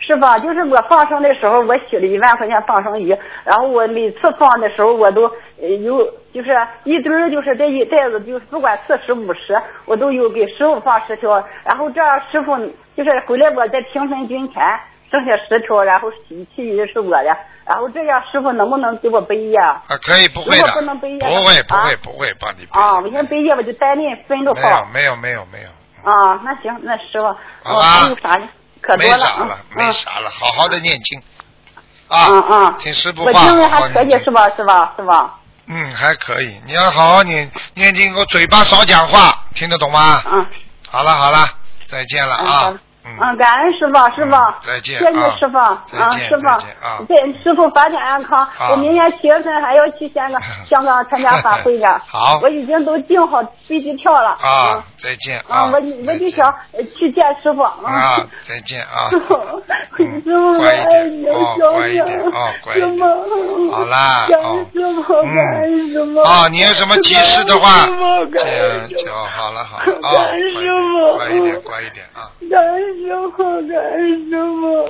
[SPEAKER 6] 是吧？就是我放生的时候，我许了一万块钱放生鱼，然后我每次放的时候，我都呃有就是一堆儿，就是这一袋子，就是不管四十五十，我都有给师傅放十条，然后这样师傅就是回来我在平分均钱。剩下十条，然后其其余的是我的，然后这样师傅能不能给我背呀？
[SPEAKER 2] 啊，可以不会的，
[SPEAKER 6] 如果不能背呀
[SPEAKER 2] 不会不
[SPEAKER 6] 啊
[SPEAKER 2] 会不会帮你背。
[SPEAKER 6] 啊，我先背下我就单练分着
[SPEAKER 2] 没有
[SPEAKER 6] 放。
[SPEAKER 2] 没有没有没有，
[SPEAKER 6] 啊，那行，那师傅，我还有啥呢？可
[SPEAKER 2] 没
[SPEAKER 6] 多了啊
[SPEAKER 2] 啥了，没
[SPEAKER 6] 嗯
[SPEAKER 2] 啥了，好好的念经
[SPEAKER 6] 啊
[SPEAKER 2] 啊，
[SPEAKER 6] 嗯，
[SPEAKER 2] 听师傅话，
[SPEAKER 6] 我经文
[SPEAKER 2] 好好
[SPEAKER 6] 还可以是吧？是吧？是吧？
[SPEAKER 2] 嗯，还可以。你要好好念念经，我嘴巴少讲话，听得懂吗？
[SPEAKER 6] 嗯
[SPEAKER 2] 好了好了，再见了啊
[SPEAKER 6] 的。嗯，感恩师傅，师傅
[SPEAKER 2] 嗯，再见
[SPEAKER 6] 谢谢
[SPEAKER 2] 啊
[SPEAKER 6] 师傅，啊，师傅
[SPEAKER 2] 啊，
[SPEAKER 6] 对师傅法体安康
[SPEAKER 2] 啊。
[SPEAKER 6] 我明年七月份还要去香港 香港参加法会呢。
[SPEAKER 2] 好
[SPEAKER 6] 我已经都订好飞机票了。
[SPEAKER 2] 啊，再见
[SPEAKER 6] 嗯。啊，我我就想呃去见师傅。
[SPEAKER 2] 啊，再见啊。
[SPEAKER 6] 师傅，
[SPEAKER 2] 嗯
[SPEAKER 6] 师傅，
[SPEAKER 2] 乖一
[SPEAKER 6] 爱你，小
[SPEAKER 2] 乖一点
[SPEAKER 6] 小
[SPEAKER 2] 哦，乖一
[SPEAKER 6] 师
[SPEAKER 2] 点。
[SPEAKER 6] 傅，
[SPEAKER 2] 好啦
[SPEAKER 6] 感
[SPEAKER 2] 哦
[SPEAKER 6] 恩师傅，感恩师傅。
[SPEAKER 2] 啊，你有什么急事的话，
[SPEAKER 6] 师傅
[SPEAKER 2] 这样就好了好了
[SPEAKER 6] 感
[SPEAKER 2] 啊，
[SPEAKER 6] 恩师
[SPEAKER 2] 乖一点
[SPEAKER 6] 傅
[SPEAKER 2] 乖一点啊。
[SPEAKER 6] 傅，感恩师傅，感恩师傅。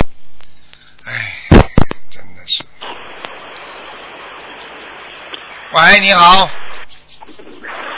[SPEAKER 2] 哎，真的是。喂，你好，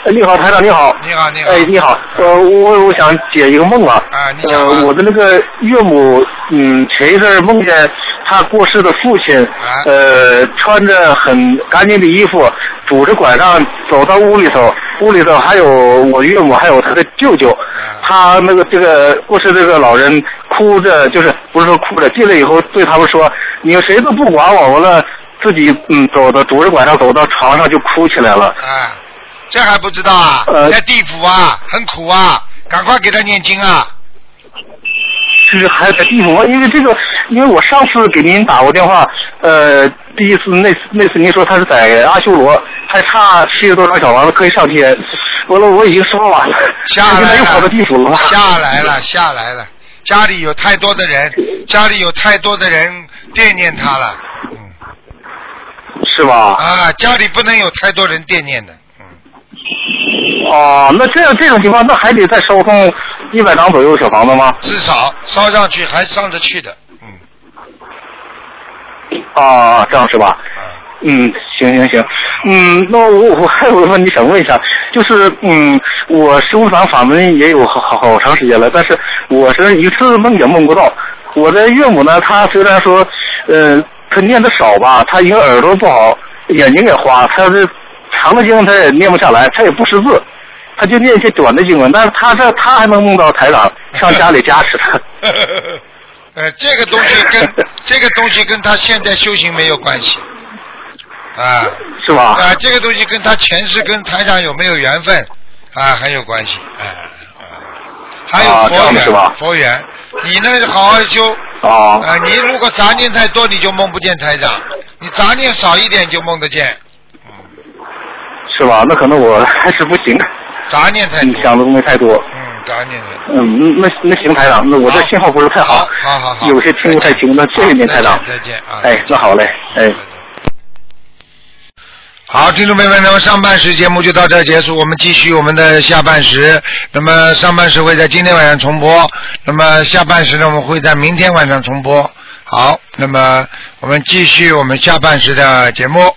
[SPEAKER 7] 哎，你好，台长，你好。
[SPEAKER 2] 你好，你好。
[SPEAKER 7] 哎，你好，呃，我我想解一个梦啊。
[SPEAKER 2] 啊你讲吧
[SPEAKER 7] 呃，我的那个岳母，嗯，前一阵儿梦见她过世的父亲，
[SPEAKER 2] 啊
[SPEAKER 7] 呃，穿着很干净的衣服，拄着拐杖走到屋里头，屋里头还有我岳母，还有他的舅舅。他那个这个过世这个老人哭着，就是不是说哭着，进来以后对他们说：“你们谁都不管我，完了自己嗯走到拄着拐杖走到床上就哭起来了。”
[SPEAKER 2] 啊，这还不知道啊？
[SPEAKER 7] 呃
[SPEAKER 2] 在地府啊，很苦啊，赶快给他念经啊！
[SPEAKER 7] 就是还在地府吗？因为这个，因为我上次给您打过电话，呃，第一次那次那次您说他是在阿修罗，还差七十多张小房子可以上天，完了我已经说完了，
[SPEAKER 2] 下来
[SPEAKER 7] 又跑到地府了？
[SPEAKER 2] 下来了，下来了。家里有太多的人，家里有太多的人惦念他了，嗯
[SPEAKER 7] 是吧？
[SPEAKER 2] 啊，家里不能有太多人惦念的，嗯，
[SPEAKER 7] 哦，那这样这种情况，那还得再烧送一百张左右小房子吗？
[SPEAKER 2] 至少烧上去还上得去的，嗯，
[SPEAKER 7] 啊，这样是吧？
[SPEAKER 2] 啊，
[SPEAKER 7] 嗯，行行行，嗯，那我我还有个问题想问一下，就是嗯，我师傅堂法门也有好好好长时间了，但是我是一次梦也梦不到。我的岳母呢，她虽然说，呃，她念的少吧，她一个耳朵不好，眼睛也花，她这长的经她也念不下来，她也不识字，她就念一些短的经文，但是他这他还能梦到台长上家里加持他。
[SPEAKER 2] 呃，这个东西跟 这个东西跟他现在修行没有关系，啊。
[SPEAKER 7] 是吧？
[SPEAKER 2] 啊，这个东西跟他前世跟台长有没有缘分啊很有关系，哎、啊，还有佛缘，佛缘，你呢好好修，
[SPEAKER 7] 哦。
[SPEAKER 2] 啊，你如果杂念太多，你就梦不见台长；你杂念少一点就梦得见。
[SPEAKER 7] 是吧？那可能我 还是不行，
[SPEAKER 2] 杂念太多，
[SPEAKER 7] 你想的东西太多。
[SPEAKER 2] 嗯，杂念太多。
[SPEAKER 7] 嗯，那那行，台长，那我这信号不是太好，
[SPEAKER 2] 好好好，
[SPEAKER 7] 有些听不太清，那谢谢您，台长。
[SPEAKER 2] 再见再见啊！
[SPEAKER 7] 哎，那好嘞，哎。
[SPEAKER 2] 好，听众朋友们，那么上半时节目就到这儿结束，我们继续我们的下半时。那么上半时会在今天晚上重播，那么下半时呢，我们会在明天晚上重播。好，那么我们继续我们下半时的节目。